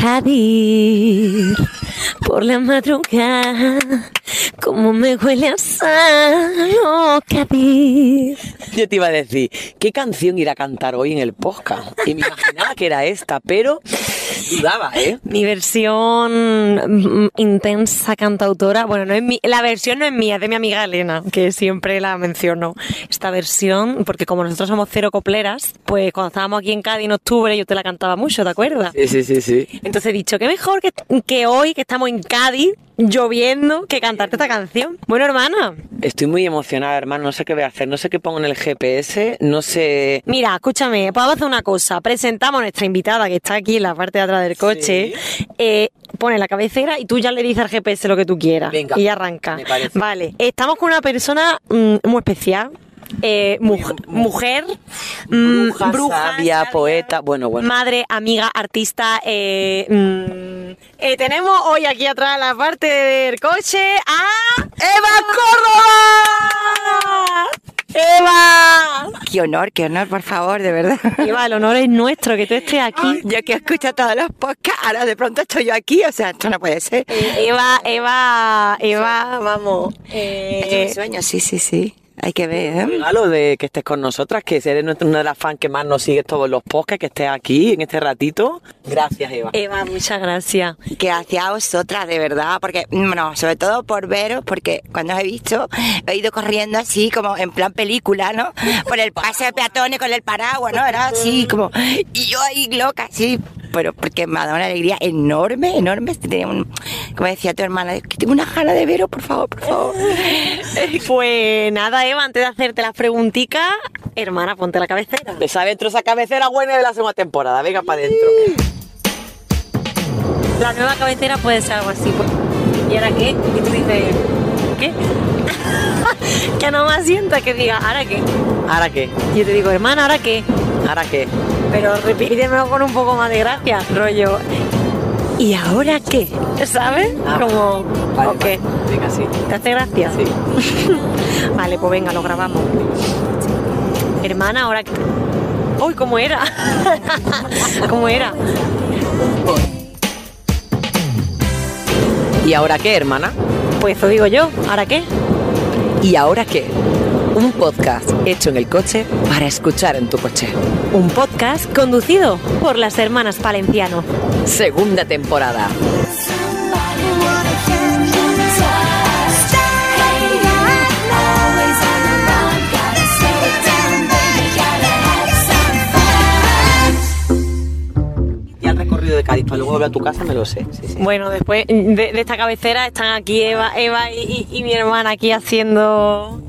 Cádiz, por la madrugada, como me huele a sal, oh. Yo te iba a decir, ¿qué canción irá a cantar hoy en el podcast? Y me imaginaba que era esta, pero dudaba, ¿eh? Mi versión mm, intensa cantautora, bueno, no es mi, la versión no es mía, es de mi amiga Elena, que siempre la menciono. Esta versión, porque como nosotros somos cero copleras, pues cuando estábamos aquí en Cádiz en octubre yo te la cantaba mucho, ¿te acuerdas? Sí, sí, sí, sí. Entonces he dicho, qué mejor que, que hoy, que estamos en Cádiz, lloviendo, que cantarte esta canción. Bueno, hermana, Estoy muy emocionada, hermano, no sé qué voy a hacer, no sé qué pongo en el GPS, no sé... Mira, escúchame, podemos hacer una cosa. Presentamos a nuestra invitada que está aquí en la parte de atrás del coche. Eh, pone la cabecera y tú ya le dices al GPS lo que tú quieras. Venga, y arranca. me parece. Vale, estamos con una persona mm, muy especial. Eh, muj- mujer, mm, Bruja, sabia, poeta, bueno, bueno. madre, amiga, artista. eh, mm, eh, tenemos hoy aquí atrás en la parte del coche a Eva Córdoba. Eva. Qué honor, qué honor, por favor, de verdad. Eva, el honor es nuestro que tú estés aquí. Yo que escucho todos los podcasts, ahora de pronto estoy yo aquí, o sea, esto no puede ser. Eh, Eva, Eva, Eva, vamos. Es eh, un sueño, sí, sí, sí. Hay que ver, ¿eh? regalo de que estés con nosotras, que eres nuestra- una de las fans que más nos sigue todos los podcasts, que estés aquí en este ratito. Gracias, Eva. Eva, muchas gracias. Que hacia vosotras, de verdad, porque, bueno, sobre todo por veros, porque cuando os he visto, he ido corriendo así, como en plan película, ¿no? Por el paseo de peatones con el paraguas, ¿no? Era así, como, y yo ahí loca, así, pero porque me ha dado una alegría enorme, enorme. Tenía un, como decía tu hermana, que tengo una gana de veros, por favor, por favor. Pues nada, Eva, antes de hacerte las preguntitas, hermana, ponte la cabecera. Pesa dentro esa cabecera buena de la segunda temporada, venga para adentro. La nueva cabecera puede ser algo así. pues. ¿Y ahora qué? Y tú dices, ¿qué? que no me asienta que diga, ¿ahora qué? ¿Ahora qué? Y yo te digo, hermana, ¿ahora qué? ¿Ahora qué? Pero repítemelo con un poco más de gracia, rollo. ¿Y ahora qué? ¿Sabes? Ah, Como, Vale. Venga, sí. ¿Te hace gracia? Sí. Vale, pues venga, lo grabamos. Hermana, ahora... ¡Uy, cómo era! ¿Cómo era? ¿Y ahora qué, hermana? Pues eso digo yo, ¿ahora qué? ¿Y ahora qué? Un podcast hecho en el coche para escuchar en tu coche. Un podcast conducido por las hermanas Palenciano. Segunda temporada. Y al recorrido de Cádiz para luego volver a tu casa me lo sé. Sí, sí. Bueno, después de, de esta cabecera están aquí Eva, Eva y, y- y mi hermana aquí haciendo...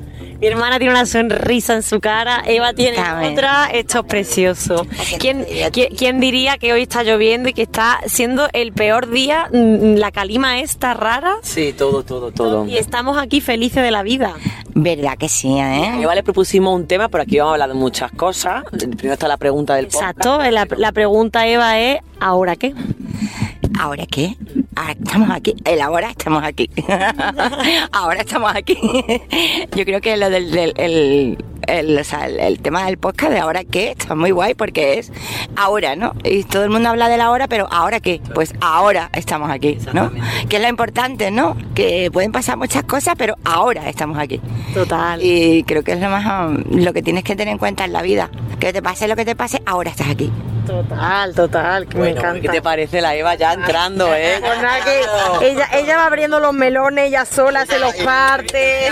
Mi hermana tiene una sonrisa en su cara, Eva tiene Cabe. otra, esto es precioso. ¿Quién, quién- quién diría que hoy está lloviendo y que está siendo el peor día, mm, la calima esta rara? Sí, todo, todo, todo. Y estamos aquí felices de la vida. ¿Verdad que sí, eh? Eva le propusimos un tema, pero aquí vamos a hablar de muchas cosas. Primero está la pregunta del podcast. Exacto, la, la pregunta Eva es, ¿ahora qué? ¿Ahora qué? Ahora estamos aquí. El ahora estamos aquí. ahora estamos aquí. Yo creo que lo del, del- el, el, o sea, el- el tema del podcast de ahora qué está muy guay porque es ahora, ¿no? Y todo el mundo habla del ahora, pero ¿ahora qué? Pues ahora estamos aquí, ¿no? Que es lo importante, ¿no? Que pueden pasar muchas cosas, pero ahora estamos aquí. Total. Y creo que es lo más um, lo que tienes que tener en cuenta en la vida. Que te pase lo que te pase, ahora estás aquí. Total, total, que me Bueno, encanta. ¿Qué te parece la Eva ya entrando, eh? Pues nada, que ella, ella va abriendo los melones, ella sola se los parte.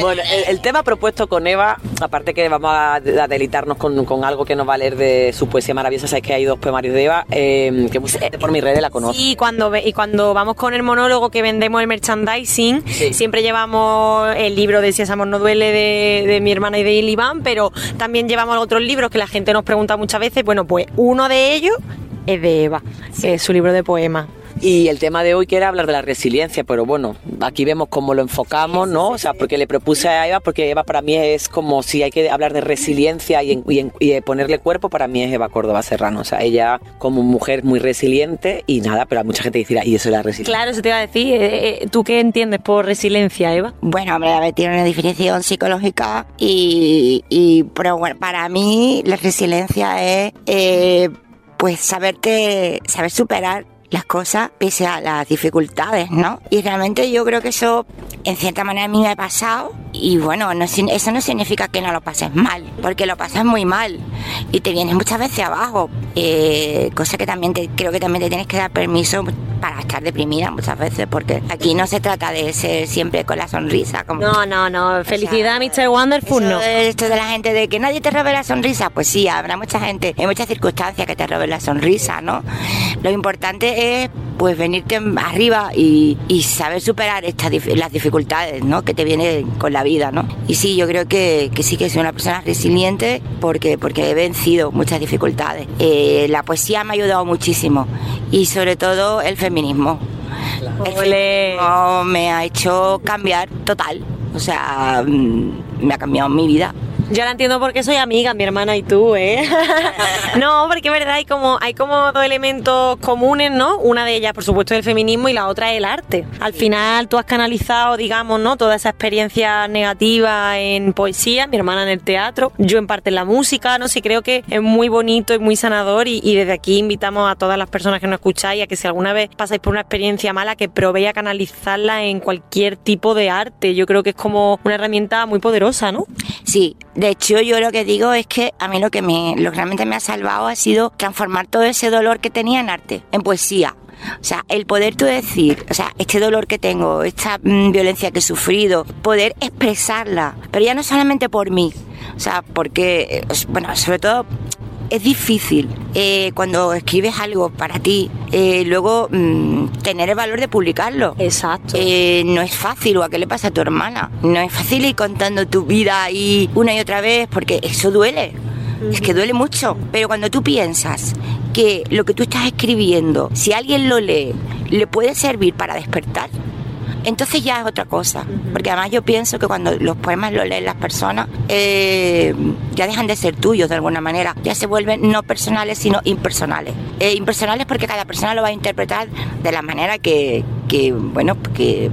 Bueno, el, el tema propuesto con Eva, aparte que vamos a, deleitarnos con, con algo que nos va a leer de su poesía maravillosa, sabes que hay dos poemarios de Eva, eh, que gente por mis redes la conoce. Y cuando, y cuando vamos con el monólogo que vendemos el merchandising, Sí. siempre llevamos el libro de Si ese amor no duele de, de mi hermana y de Iván, pero también llevamos otros libros que la gente nos pregunta muchas veces. Bueno, pues uno de ellos es de Eva, que es su libro de poemas. Y el tema de hoy que era hablar de la resiliencia, pero bueno, aquí vemos cómo lo enfocamos, ¿no? O sea, porque le propuse a Eva, porque Eva para mí es como si hay que hablar de resiliencia y, en- y en- y ponerle cuerpo, para mí es Eva Córdoba Serrano. O sea, ella como mujer muy resiliente y nada, pero hay mucha gente que dirá, ¿y eso es la resiliencia? Claro, eso te iba a decir. eh, eh, ¿Tú qué entiendes por resiliencia, Eva? Bueno, hombre, a ver, tiene una definición psicológica y, y pero bueno, para mí la resiliencia es eh, pues saberte, saber superar las cosas pese a las dificultades, ¿no? Y realmente yo creo que eso en cierta manera a mí me ha pasado y bueno, no, eso no significa que no lo pases mal, porque lo pasas muy mal y te vienes muchas veces abajo, eh, cosa que también te, creo que también te tienes que dar permiso para estar deprimida muchas veces, porque aquí no se trata de ser siempre con la sonrisa. Como, no, no, no, felicidad, Mr. Wonderful, no. Esto de la gente de que nadie te robe la sonrisa, pues sí, habrá mucha gente, hay muchas circunstancias que te roben la sonrisa, ¿no? Lo importante es pues venirte arriba y, saber superar estas las dificultades ¿no? que te vienen con la vida. ¿no? Y sí, yo creo que, sí que soy una persona resiliente porque, porque he vencido muchas dificultades. Eh, la poesía me ha ayudado muchísimo y sobre todo el feminismo. El feminismo me ha hecho cambiar total. O sea, mm, me ha cambiado mi vida. Yo la entiendo porque soy amiga, mi hermana y tú, ¿eh? no, porque es verdad, hay como, hay como dos elementos comunes, ¿no? Una de ellas, por supuesto, es el feminismo y la otra es el arte. Al final tú has canalizado, digamos, ¿no? Toda esa experiencia negativa en poesía, mi hermana en el teatro, yo en parte en la música, no sé, creo que es muy bonito y muy sanador y, desde aquí invitamos a todas las personas que nos escucháis a que si alguna vez pasáis por una experiencia mala, que probéis a canalizarla en cualquier tipo de arte. Yo creo que es como una herramienta muy poderosa, ¿no? Sí, de hecho, yo lo que digo es que a mí lo que me, realmente me ha salvado ha sido transformar todo ese dolor que tenía en arte, en poesía. O sea, el poder tú decir, o sea, este dolor que tengo, esta mm, violencia que he sufrido, poder expresarla, pero ya no solamente por mí, o sea, porque, eh, bueno, sobre todo es difícil eh, cuando escribes algo para ti, eh, luego mm, tener el valor de publicarlo. Exacto. Eh, no es fácil, o a qué le pasa a tu hermana. No es fácil ir contando tu vida ahí una y otra vez, porque eso duele. Es que duele mucho. Pero cuando tú piensas que lo que tú estás escribiendo, si alguien lo lee, le puede servir para despertar, entonces ya es otra cosa. Porque además yo pienso que cuando los poemas los leen las personas, eh, ya dejan de ser tuyos de alguna manera. Ya se vuelven no personales, sino impersonales. Eh, impersonales porque cada persona lo va a interpretar de la manera que, que bueno, que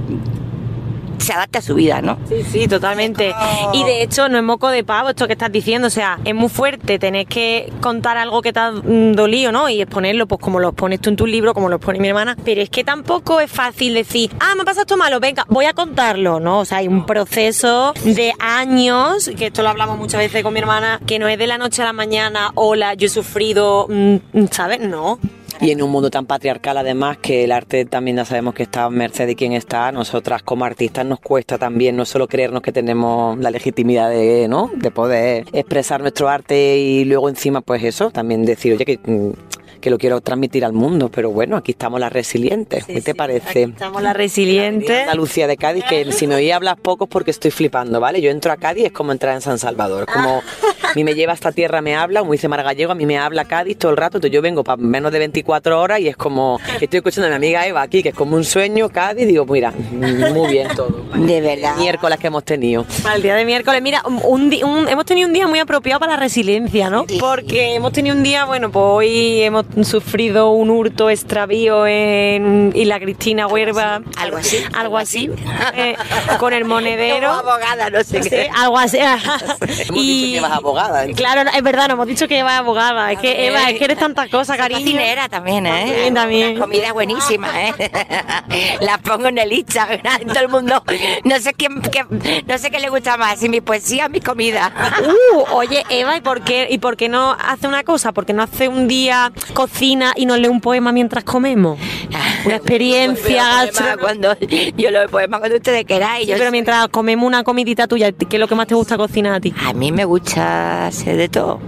se adapte a su vida, ¿no? Sí, sí, totalmente. Y de hecho, no es moco de pavo esto que estás diciendo, o sea, es muy fuerte tener que contar algo que te ha dolido, ¿no? Y exponerlo, pues como lo pones tú en tu libro, como lo pone mi hermana, pero es que tampoco es fácil decir, ah, me pasa esto malo, venga, voy a contarlo, ¿no? O sea, hay un proceso de años, que esto lo hablamos muchas veces con mi hermana, que no es de la noche a la mañana, hola, yo he sufrido, mm, ¿sabes? No. Y en un mundo tan patriarcal, además, que el arte también ya sabemos que está a merced de quien está, nosotras como artistas nos cuesta también no solo creernos que tenemos la legitimidad de, ¿no? de poder expresar nuestro arte y luego encima, pues eso, también decir, oye, que mm, que lo quiero transmitir al mundo, pero bueno, aquí estamos las resilientes. ¿Qué te parece? Estamos las resilientes. La Lucía de Cádiz, que si me oí hablar poco es porque estoy flipando, ¿vale? Yo entro a Cádiz es como entrar en San Salvador, como a mí me lleva esta tierra, me habla, como dice Margallego, a mí me habla Cádiz todo el rato, entonces yo vengo para menos de 24 horas y es como, estoy escuchando a mi amiga Eva aquí, que es como un sueño, Cádiz, digo, mira, muy bien todo. De verdad. Miércoles que hemos tenido. Para el día de miércoles, mira, un, hemos tenido un día muy apropiado para la resiliencia, ¿no? Porque hemos tenido un día, bueno, pues hoy hemos sufrido un hurto, extravío en la Cristina Huerva. Algo así. Algo así. Eh, con el monedero. Como abogada, no sé qué. algo así. hemos y, dicho que vas abogada. ¿eh? Claro, es verdad, nos hemos dicho que vas abogada. Es que, Eva, es que eres tantas cosas, cariño. Cocinera también, ¿eh? También, también. comida buenísima, ¿eh? Las pongo en el Instagram, todo el mundo. No sé qué, no sé qué le gusta más, si mi poesía o mi comida. Uh, oye, Eva, ¿y por qué, y por qué no hace una cosa? ¿Por qué no hace un día cocina y nos lee un poema mientras comemos? Una experiencia. cuando, yo lo poema cuando ustedes queráis. pero mientras comemos una comidita tuya, ¿qué es lo que más te gusta cocinar a ti? A mí me gusta hacer de todo.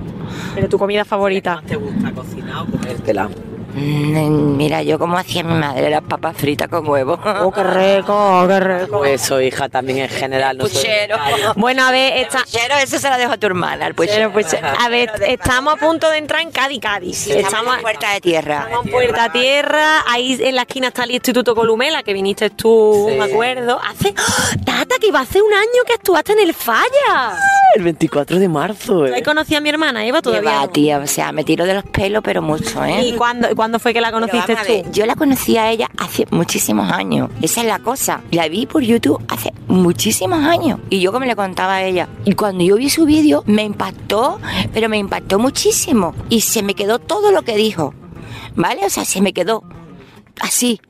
¿Pero tu comida favorita? ¿Te gusta cocinar o comértela? Mm, mira, yo como hacía mi madre las papas fritas con huevo. Oh, qué rico, qué rico. Eso, hija, también en general. No puchero. Bueno, a ver, está... puchero, eso se lo dejo a tu hermana, el puchero. A ver, estamos a punto de entrar en Cádiz, Cádiz. estamos, en Puerta de Tierra. Estamos en Puerta Tierra. Ahí en la esquina está el Instituto Columela, que viniste tú, me acuerdo. Hace... ¡Oh! Tata, que iba hace un año que actuaste en el Falla. El 24 de marzo, ¿eh? Ahí conocí a mi hermana, Eva, todavía. Va, tía, o sea, me tiro de los pelos, pero mucho, ¿eh? ¿Y cuándo, cuándo fue que la conociste tú? Yo la conocí a ella hace muchísimos años. Esa es la cosa. La vi por YouTube hace muchísimos años. Y yo como le contaba a ella. Y cuando yo vi su vídeo, me impactó, pero me impactó muchísimo. Y se me quedó todo lo que dijo. ¿Vale? O sea, se me quedó así.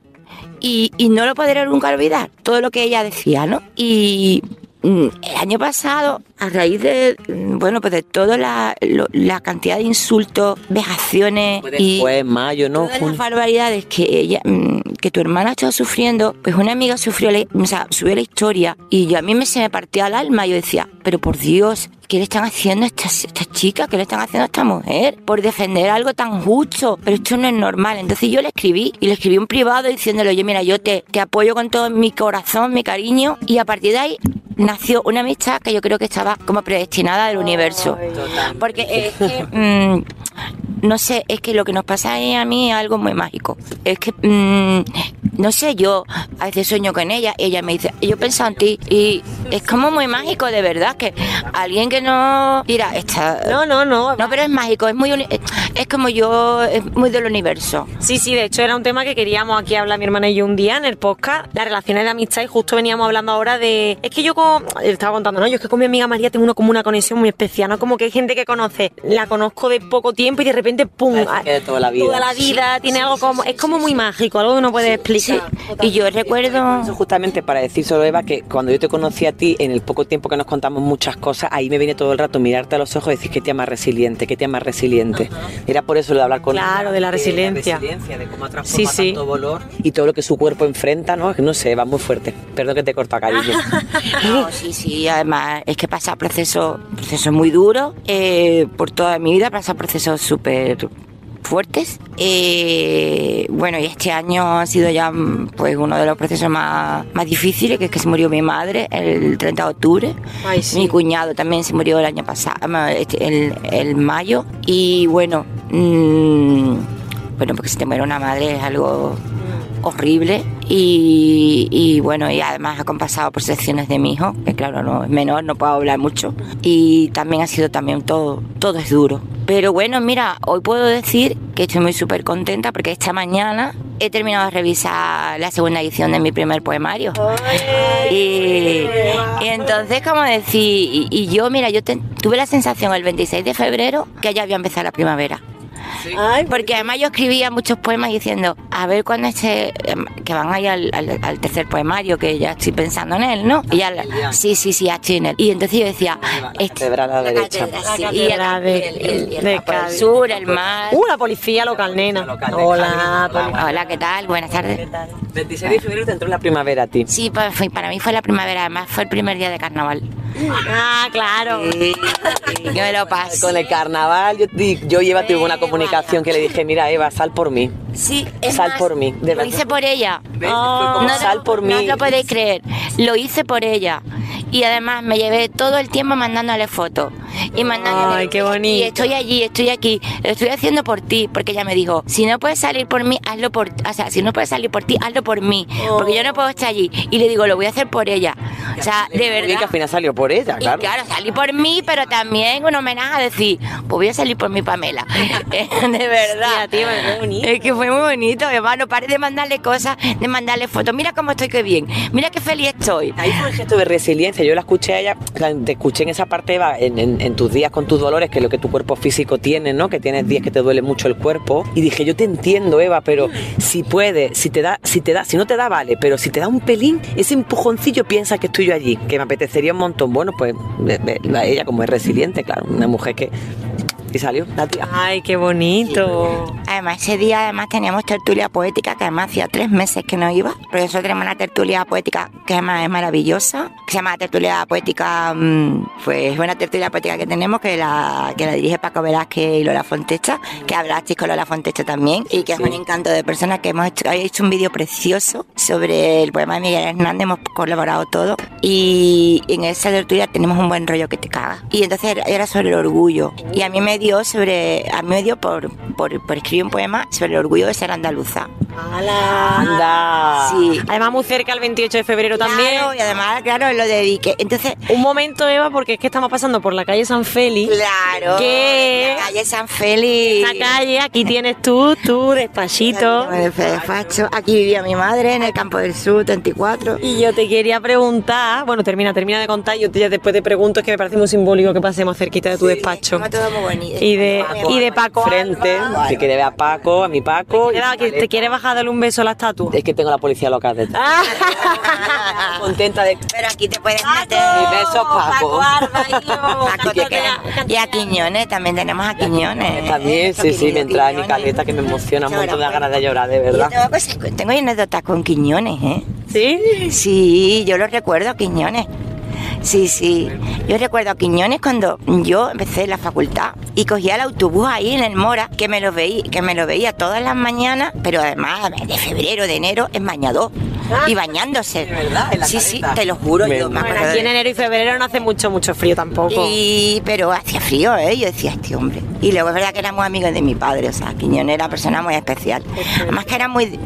Y, y no lo podré nunca olvidar, todo lo que ella decía, ¿no? Y el año pasado, a raíz de, mm, bueno, pues de toda la, lo- la cantidad de insultos, vejaciones y mayo, ¿no? todas las barbaridades que ella, mm, que tu hermana ha estado sufriendo, pues una amiga sufrió, la- o sea, subió la historia y yo, a mí me se me partía el alma. Yo decía, pero por Dios, ¿qué le están haciendo a estas esta chica? ¿Qué le están haciendo a esta mujer? Por defender algo tan justo. Pero esto no es normal. Entonces yo le escribí y le escribí un privado diciéndole, oye, mira, yo te, te apoyo con todo mi corazón, mi cariño. Y a partir de ahí nació una amistad que yo creo que estaba como predestinada del universo. Porque es que, no sé, es que lo que nos pasa a mí es algo muy mágico. Es que, mm, no sé, yo a veces sueño con ella, ella me dice, yo pienso en ti, y es como muy mágico, de verdad, que alguien que no... Mira, está... No, no, no. No, pero es mágico, es muy es como yo, es muy del universo. Sí, sí, de hecho era un tema que queríamos aquí hablar mi hermana y yo un día en el podcast, las relaciones de amistad y justo veníamos hablando ahora de... Es que yo con... Estaba contando, ¿no? Yo es que con mi amiga María tengo una, como una conexión muy especial, ¿no? Como que hay gente que conoce, la conozco de poco tiempo y de repente, ¡pum! Parece que de toda la vida. Toda la vida, tiene algo como... Es como muy mágico, algo que no puedes explicar. Y yo recuerdo... Eso justamente para decir solo Eva que cuando yo te conocí a ti, en el poco tiempo que nos contamos muchas cosas, ahí me viene todo el rato mirarte a los ojos y decir que te más resiliente, que te más resiliente. Era por eso lo de hablar con Claro, ella, de la resiliencia. resiliencia, de cómo ha Sí, transformado sí. tanto dolor y todo lo que su cuerpo enfrenta, ¿no? No sé, va muy fuerte. Perdón que te corta cariño. No, sí, sí, además es que pasa procesos procesos muy duros. eh, por toda mi vida pasa procesos súper fuertes. Eh, bueno, y este año ha sido ya mm, pues uno de los procesos más, más difíciles, que es que se murió mi madre el 30 de octubre. Ay, sí. Mi cuñado también se murió el año pasado, este, el, el mayo. Y bueno, mm, bueno, porque si te muere una madre es algo horrible y, y bueno y además ha compasado por secciones de mi hijo que claro no es menor no puedo hablar mucho. Y también ha sido también todo todo es duro. Pero bueno mira hoy puedo decir que estoy muy súper contenta porque esta mañana he terminado de revisar la segunda edición de mi primer poemario. Y, y entonces como decir y, y yo mira yo te- tuve la sensación el 26 de febrero que ya había empezado la primavera Ay, porque además yo escribía muchos poemas diciendo, a ver cuándo este, em, que van ahí al, al- al tercer poemario, que ya estoy pensando en él, ¿no? Y ya, la- sí, sí, sí, ya estoy en él. Y entonces yo decía, este, catedral a la derecha. sí, La y el, sur, el mar. Uh, la policía local, nena. Hola, Hola, ¿qué tal? Buenas tardes. 26 de febrero te entró la primavera a ti. Sí, pues, fue- para mí fue la primavera, además fue el primer día de carnaval. Ah, claro. Y, y que me lo pasé. Con el carnaval, yo, yo y tuve una comunicación que le dije, mira Eva, sal por mí. Sí, es Sal más, por mí, de lo verdad. hice por ella. No, sal por mí. No os lo podéis creer. Lo hice por ella. Y además me llevé todo el tiempo mandándole fotos. Y mandándole. Ay, qué bonito. Y estoy allí, estoy aquí. Lo estoy haciendo por ti. Porque ella me dijo: si no puedes salir por mí, hazlo por. O sea, si no puedes salir por ti, hazlo por mí. Porque yo no puedo estar allí. Y le digo: lo voy a hacer por ella. O sea, de Muy bien que al verdad. final salió por ella, Y claro. claro, salí por mí, pero también un homenaje a decir, pues voy a salir por mi Pamela. de verdad. Tío, qué bonito. Es que fue muy bonito, además, no paré de mandarle cosas, de mandarle fotos. Mira cómo estoy, qué bien. Mira qué feliz estoy. Ahí fue un gesto de resiliencia. Yo la escuché a ella, la- te escuché en esa parte, Eva, en, en- en tus días con tus dolores, que es lo que tu cuerpo físico tiene, ¿no? Que tienes días que te duele mucho el cuerpo. Y dije, yo te entiendo, Eva, pero si puede, si te da, si te da, si no te da, vale, pero si te da un pelín, ese empujoncillo piensa que estoy yo allí, que me apetecería un montón. Bueno, pues ella como es resiliente, claro, una mujer que. Y salió, la tía. Ay, qué bonito. Además, ese día además teníamos tertulia poética, que además hacía tres meses que no iba. Pero nosotros tenemos una tertulia poética que además es maravillosa, que se llama tertulia poética, mm, pues es una tertulia poética que tenemos, que la, que la dirige Paco Velázquez y Lola Fontecha, que hablasteis con Lola Fontecha también, y que es un encanto de personas que hemos hecho, habéis hecho un vídeo precioso sobre el poema de Miguel Hernández, hemos colaborado todo, y en esa tertulia tenemos un buen rollo que te caga. Y entonces era sobre el orgullo, y a mí me dio sobre, a mí me dio por, por, por escribir un poema sobre el orgullo de ser andaluza. Anda. Sí. Además, muy cerca el 28 de febrero también. Y además, claro, lo dediqué. Entonces, Un momento, Eva, porque es que estamos pasando por la calle San Félix. claro. La calle San Félix. Esta calle, aquí tienes tú, tú, despachito. Despacho. Aquí vivía mi madre en el campo del sur, 34. Y yo te quería preguntar, bueno, termina, termina de contar, yo te- ya después te pregunto, es que me parece muy simbólico que pasemos cerquita de tu despacho. Todo muy bonito. Y de, y de Paco Frente, que quiere ver a Paco, a mi Paco. Mira, que te quiere bajar a darle un beso a la estatua. Es que tengo la policía local detrás. Ah. Contenta de. Pero aquí te puedes meter. Y besos, Paco. Paco, te- Y a Quiñones, también tenemos a Quiñones. También, sí, sí, me entra en mi caleta que me emociona un montón de ganas de llorar, de verdad. tengo, anécdotas con Quiñones, ¿eh? ¿Sí? Sí, yo lo recuerdo Quiñones. Sí, sí. Yo recuerdo a Quiñones cuando yo empecé en la facultad y cogía el autobús ahí en el Mora, que me lo veía, que me lo veía todas las mañanas, pero además de febrero, de enero, en bañador. Y bañándose. ¿De verdad? ¿En la sí, sí, te lo juro, Me- yo me Bueno, aquí en enero y febrero no hace mucho, mucho frío tampoco. y, pero hacía frío, ¿eh? Yo decía, este hombre. Y luego es verdad que éramos amigos de mi padre, o sea, Quiñones era una persona muy especial. Además que era muy...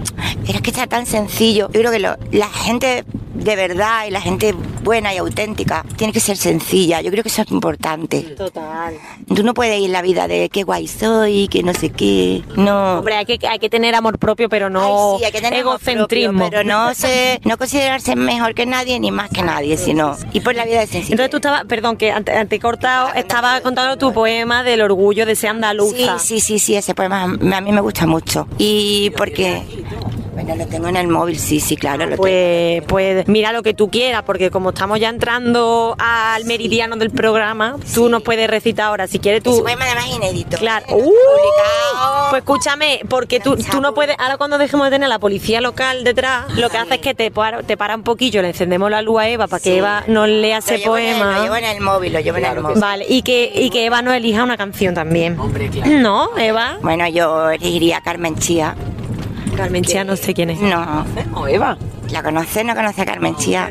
Era que era tan sencillo. Yo creo que lo- la gente de verdad y la gente buena y auténtica tiene que ser sencilla. Yo creo que eso es importante. Total. Tú no puedes ir la vida de qué guay soy, que no sé qué. No. Hombre, hay que, hay que tener amor propio, pero no Ay, sí, hay que tener egocentrismo. propio, pero no, se, no considerarse mejor que nadie ni más que nadie, sino ir por la vida de sencilla. Entonces tú estabas, perdón, que ante, ante cortado, estabas contando tu poema del orgullo de ser Sí, andaluza. sí, sí, sí, ese poema a mí me gusta mucho. Y porque... Bueno, lo tengo en el móvil, sí, sí, claro, lo tengo. Pues, pues mira lo que tú quieras, porque como estamos ya entrando al meridiano del programa, tú nos puedes recitar ahora. Si quieres tú. poema además inédito. Claro. ¡Uh! publicado. Pues escúchame, porque tú, tú no puedes, ahora cuando dejemos de tener a la policía local detrás, lo que hace es que te para, te para un poquillo, le encendemos la luz a Eva para que Sí. Eva nos lea ese Lo en poema. lo llevo en el móvil, lo llevo en el móvil. Vale, y que, y que Eva nos elija una canción también. Hombre, claro. ¿No, Eva? Bueno, yo elegiría Carmen Chía. Carmen Chía, no sé quién es. No, No, Eva. ¿la conoces? ¿No conoce a Carmen Chía?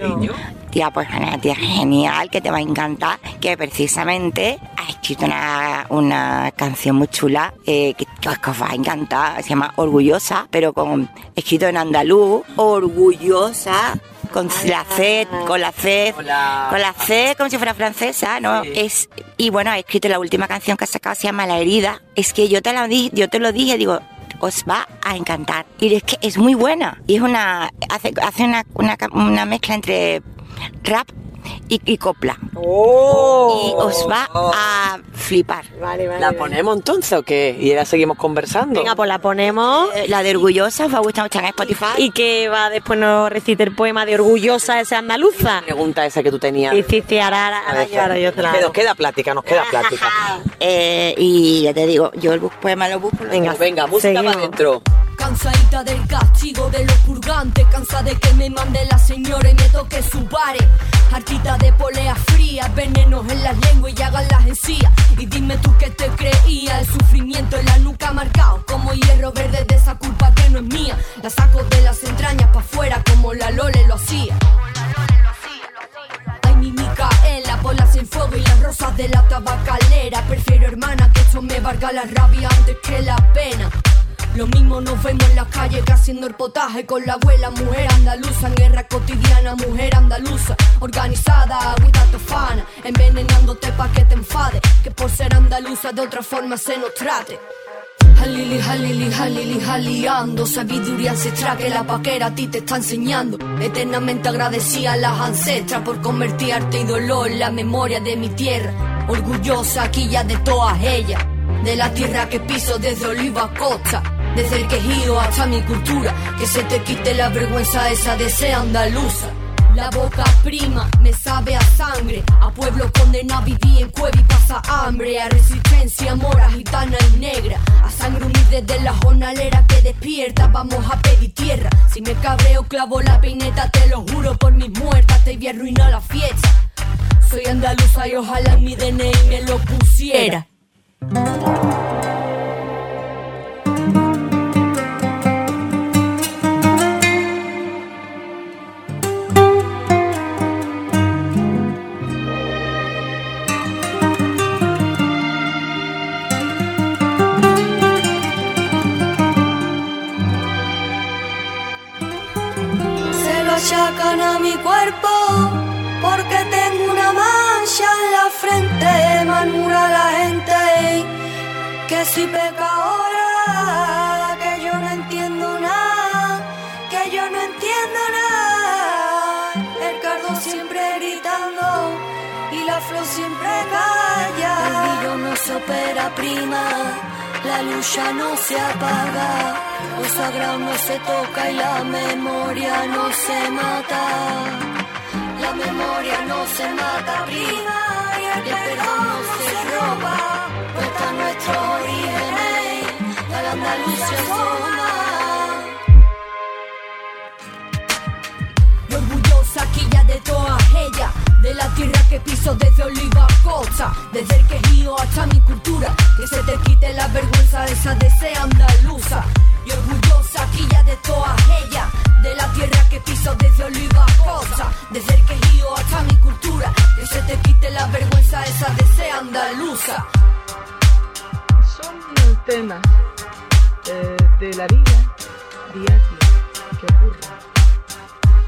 Tía, pues una tía genial que te va a encantar, que precisamente ha escrito una, una canción muy chula eh, que, que os va a encantar, se llama Orgullosa, pero con escrito en andaluz, Orgullosa, con la C, con la C, Con la- con la C como si fuera francesa, ¿no? Sí. Es, y bueno, ha escrito la última canción que ha sacado, se llama La herida. Es que yo te, la yo te lo dije, digo, os va a encantar. Y es que es muy buena. Y es una, hace, hace una, una, una mezcla entre rap y, y copla. ¡Oh! Y os va a flipar. Vale, vale. ¿La ponemos entonces o qué? Y ahora seguimos conversando. Venga, pues la ponemos. Eh, La de Orgullosa os va a gustar mucho en Spotify. Y que va después nos recite el poema de orgullosa esa andaluza. Pregunta esa que tú tenías. Hiciste ahora, ahora, yo- te la Que nos hago. queda plática, nos queda plática. Eh, y ya te digo, yo el poema lo busco. Venga. Venga, música Seguimos. para adentro. Cansadita del castigo de los purgantes, cansa de que me mande la señora y me toque su bares. Hartita de poleas frías, venenos en las lenguas y hagan las encías. Y dime tú que te creía, el sufrimiento en la nuca marcado como hierro verde de esa culpa que no es mía. La saco de las entrañas pa' afuera como la Lole lo hacía. Ay, mi Micaela, bolas en fuego y las rosas de la tabacalera. Prefiero, hermana, que esto me valga la rabia antes que la pena. Lo mismo nos vemos en la calle que haciendo el potaje con la abuela, mujer andaluza, en guerra cotidiana, mujer andaluza, organizada, agüita tofana, envenenándote pa' que te enfade, que por ser andaluza de otra forma se nos trate. Jalili, jalili, jalili, jaliando Sabiduría ancestral que la paquera a ti te está enseñando Eternamente agradecida a las ancestras Por convertir arte y dolor en la memoria de mi tierra Orgullosa aquí ya de todas ellas De la tierra que piso desde Oliva Costa Desde el quejido hasta mi cultura Que se te quite la vergüenza esa de ser andaluza. La boca prima me sabe a sangre A pueblo condenado viví en cueva y pasa hambre A resistencia mora gitana y negra A sangre unida desde la jornalera que despierta Vamos a pedir tierra. Si me cabreo clavo la peineta Te lo juro por mis muertas Te voy a arruinar la fiesta. Soy andaluza y ojalá mi DNI me lo pusiera se achacan a mi cuerpo. Que soy pecadora, que yo no entiendo nada, que yo no entiendo nada. El cardo siempre gritando y la flor siempre calla. El brillo no se opera prima, la luz ya no se apaga, lo sagrado no se toca y la memoria no se mata. La memoria no se mata, prima, y el perdón no se roba. Nuestros orígenes, a Y orgullosa quilla de todas ellas, de la tierra que piso desde Oliva a desde el quejío hasta mi cultura, que se te quite la vergüenza esa de ser andaluza. Y orgullosa quilla de todas ellas, de la tierra que piso desde Oliva a desde el quejío hasta mi cultura, que se te quite la vergüenza esa de ser andaluza. Son temas eh, de la vida diaria que ocurren.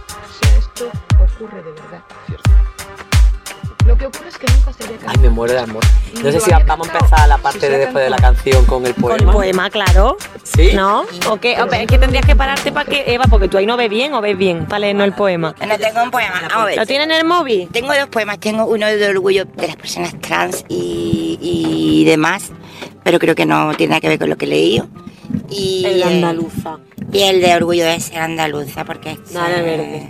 O sea, esto ocurre de verdad. Lo que ocurre es que nunca se había Ay, me muero de amor. No sé si vamos a empezar la parte de después de la canción con el Con el poema. poema, claro. ¿Sí? ¿No? ¿O qué? O, es que tendrías que pararte para que, Eva, porque tú ahí no ves bien o ves bien para leernos el poema. No tengo un poema. Vamos a ¿Lo ver. tienes en el móvil? Tengo dos poemas. Tengo uno de orgullo de las personas trans y, y demás, pero creo que no tiene nada que ver con lo que he leído. Y El eh, andaluza. Y el de orgullo de ser andaluza, porque es. Eh, verde.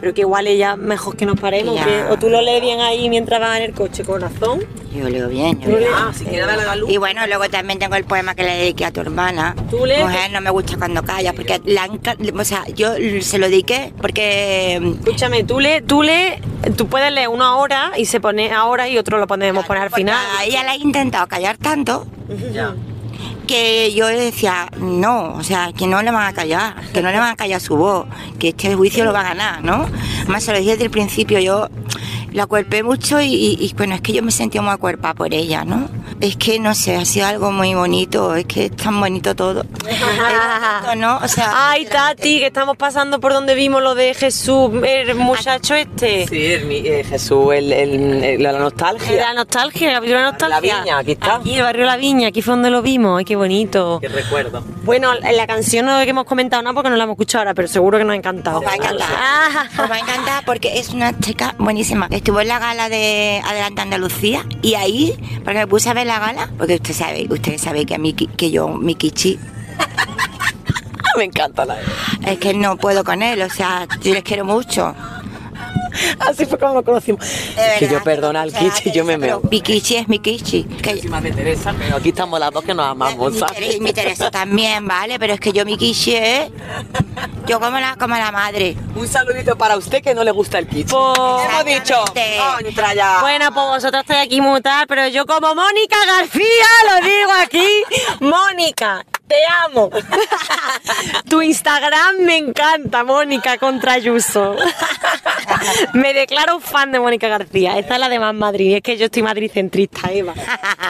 Pero que igual ella mejor que nos paremos. Ya. que- o tú lo lees bien ahí mientras vas en el coche, corazón. Yo leo bien. yo leo lees- Ah, si queda la. Y bueno, luego también tengo el poema que le dediqué a tu hermana. ¿Tú lees? Mujer, no me gusta cuando callas, porque la o sea, yo se lo dediqué porque mm, Escúchame, tú lees, tú lees, tú puedes leer uno ahora y se pone ahora y otro lo podemos poner al final. a ella la he intentado callar tanto Ya. Que yo decía, no, o sea, que no le van a callar, que no le van a callar su voz, que este juicio lo va a ganar, ¿no? Además, se lo dije desde el principio, yo la cuerpé mucho y, bueno, es que yo me sentía muy acuerpada por ella, ¿no? Es que, no sé, ha sido algo muy bonito, es que es tan bonito todo. Bonito, ¿no? O sea, Ay, Tati, que estamos pasando por donde vimos lo de Jesús, el muchacho este. Sí, el, eh, Jesús, el, el- el- la nostalgia. La nostalgia, el capítulo de la nostalgia. La Viña, aquí está. Aquí, el barrio La Viña, aquí fue donde lo vimos, ay, qué bonito. Qué recuerdo. Bueno, en la canción no que hemos comentado nada porque no la hemos escuchado ahora, pero seguro que nos ha encantado. Os va a encantar. Ah, Os va a encantar porque es una chica buenísima. Estuvo en la gala de Adelante Andalucía y ahí, porque me puse a ver la gala, porque usted sabe, ustedes saben que a mí, que yo, mi kichi, Me encanta la es que no puedo con él, o sea, yo les quiero mucho. Así fue como lo conocimos. Que yo perdona al kichi, yo me meo. Mi kichi es mi kichi. Que, de Teresa, pero aquí estamos las dos que nos amamos, mi, ¿sabes? Mi Teresa también, ¿vale? Pero es que yo mi kichi es... Yo como la, como la madre. Un saludito para usted que no le gusta el kichi. Pues- Hemos dicho. Contra ya. Bueno, pues vosotros estáis aquí mutar, pero yo como Mónica García lo digo aquí. Mónica, te amo. tu Instagram me encanta, Mónica contra Ayuso. me declaro fan de Mónica García. Esta es la de más Madrid. Es que yo estoy madricentrista, Eva.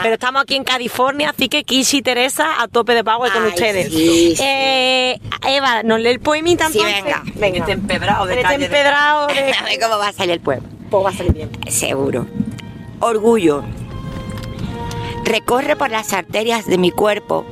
Pero estamos aquí en California, así que Kishi y Teresa a tope de power con Ay, ustedes. sí, sí. Eh, Eva, ¿nos lee el poemita Sí, entonces? venga. Venga. Este empedrado de Este de- empedrado de... A ver cómo va a salir el pueblo. Pues va a salir bien. Seguro. Orgullo. Recorre por las arterias de mi cuerpo,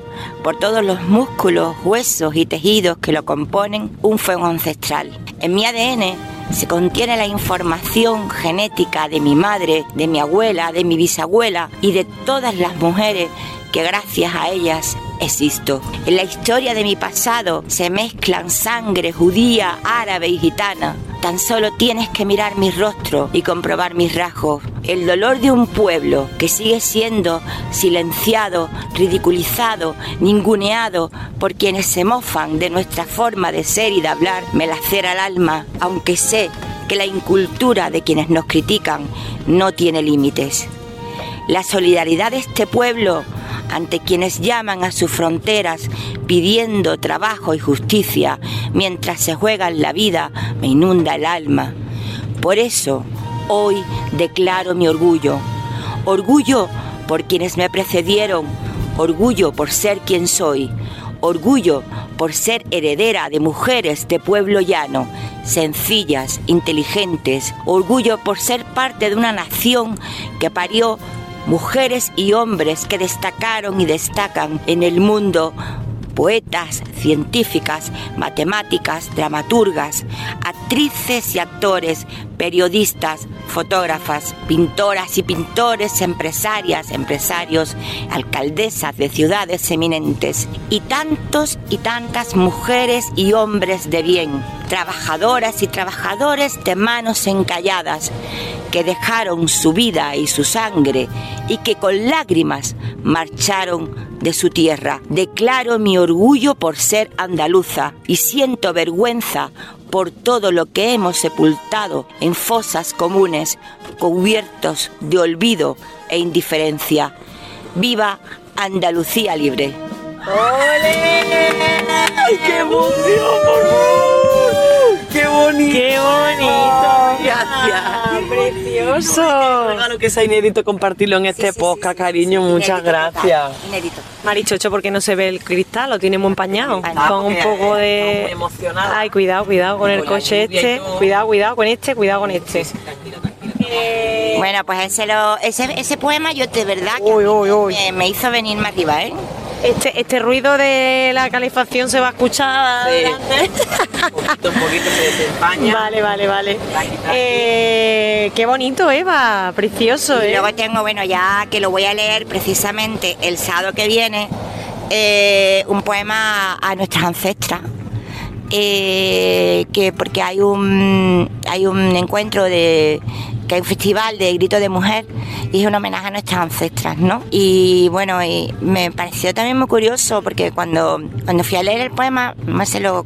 por todos los músculos, huesos y tejidos que lo componen un fuego ancestral. En mi ADN se contiene la información genética de mi madre, de mi abuela, de mi bisabuela y de todas las mujeres que gracias a ellas existo. En la historia de mi pasado se mezclan sangre judía, árabe y gitana. Tan solo tienes que mirar mi rostro y comprobar mis rasgos. El dolor de un pueblo que sigue siendo silenciado, ridiculizado, ninguneado por quienes se mofan de nuestra forma de ser y de hablar me lacera el alma, aunque sé que la incultura de quienes nos critican no tiene límites. La solidaridad de este pueblo ante quienes llaman a sus fronteras pidiendo trabajo y justicia mientras se juegan la vida me inunda el alma. Por eso hoy declaro mi orgullo. Orgullo por quienes me precedieron, orgullo por ser quien soy, orgullo por ser heredera de mujeres de pueblo llano, sencillas, inteligentes, orgullo por ser parte de una nación que parió mujeres y hombres que destacaron y destacan en el mundo poetas, científicas, matemáticas, dramaturgas, actrices y actores, periodistas, fotógrafas, pintoras y pintores, empresarias, empresarios, alcaldesas de ciudades eminentes y tantos y tantas mujeres y hombres de bien, trabajadoras y trabajadores de manos encalladas, que dejaron su vida y su sangre y que con lágrimas marcharon de su tierra. Declaro mi orgullo por ser andaluza y siento vergüenza por todo lo que hemos sepultado en fosas comunes, cubiertos de olvido e indiferencia. Viva Andalucía libre. ¡Ay, qué emoción, por favor! ¡Qué bonito! ¡Qué bonito! Gracias. ¡Precioso! regalo que sea inédito compartirlo en este podcast, cariño. Muchas gracias. Inédito. Marichocho, porque no se ve el cristal, lo tiene muy empañado. Empañado, Con un poco está de. muy emocionada. Ay, cuidado, cuidado con el coche este. Cuidado, cuidado con este, cuidado con este. Eh, Bueno, pues ese, lo, ese, ese poema yo de verdad que Uy, uy, uy. Me, me hizo venirme arriba, ¿eh? Este, este ruido de la calefacción se va a escuchar. Sí. adelante. Un poquito, un poquito se desempaña. Vale, vale, vale. Eh, qué bonito, Eva. Precioso, Y ¿eh? luego tengo, bueno, ya que lo voy a leer precisamente el sábado que viene, eh, un poema a nuestras ancestras. eh, que porque hay un hay un encuentro de que hay un festival de grito de mujer y es un homenaje a nuestras ancestras, ¿no? Y bueno, y me pareció también muy curioso porque cuando, cuando fui a leer el poema, más se lo,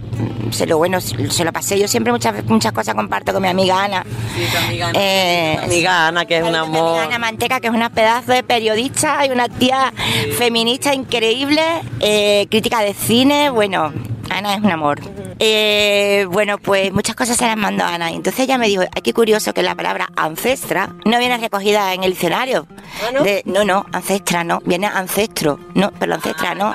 se lo bueno, se lo pasé. Yo siempre muchas muchas cosas comparto con mi amiga Ana. Sí, tu amiga, Ana. Eh, amiga Ana, que es un Ay, mi amor. amiga Ana Manteca, que es una pedazo de periodista y una tía feminista increíble, eh, crítica de cine, bueno, Ana es un amor. Eh, bueno, pues muchas cosas se las mandó Ana. Y entonces ella me dijo, ay, qué curioso que la palabra ancestra no viene recogida en el diccionario. no? De- no, no, ancestra no, viene ancestro, no, pero ancestra no.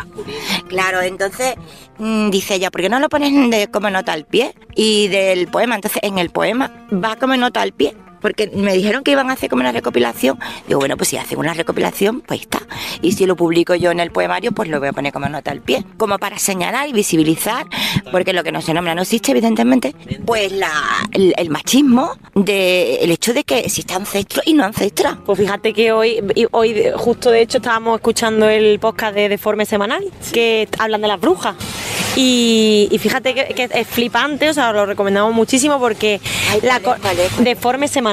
Claro, entonces mm, dice ella, ¿por qué no lo pones de, como nota al pie? Y del poema, entonces en el poema va como nota al pie. Porque me dijeron que iban a hacer como una recopilación. Digo, bueno, pues si hacen una recopilación, pues está. Y si lo publico yo en el poemario, pues lo voy a poner como nota al pie. Como para señalar y visibilizar, porque lo que no se nombra no existe, evidentemente, pues la, el, el machismo, de, el hecho de que exista ancestro y no ancestra. Pues fíjate que hoy, hoy justo de hecho estábamos escuchando el podcast de Deforme Semanal, que hablan de las brujas. Y, y fíjate que, que es flipante, o sea, lo recomendamos muchísimo porque Ay, la ¿cuál es? co- ¿Cuál es? Deforme Semanal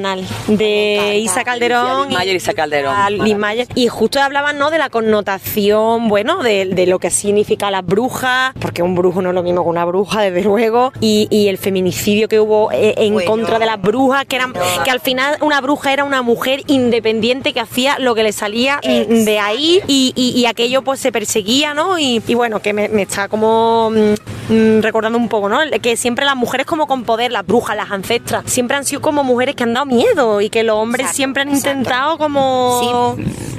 de. Isa Calderón Liz Mayer y Isa Calderón. Liz Mayer. y justo hablaban ¿no? de la connotación, bueno, de, de lo que significa las brujas, porque un brujo no es lo mismo que una bruja, desde luego, y, y el feminicidio que hubo eh, en Bueno. contra de las brujas, que eran que al final una bruja era una mujer independiente que hacía lo que le salía de ahí y, y- y aquello pues se perseguía, ¿no? Y, y bueno, que me, me está como mm, mm, recordando un poco, ¿no? Que siempre las mujeres como con poder, las brujas, las ancestras, siempre han sido como mujeres que han dado miedo y que los hombres Exacto, siempre han exacto. intentado como...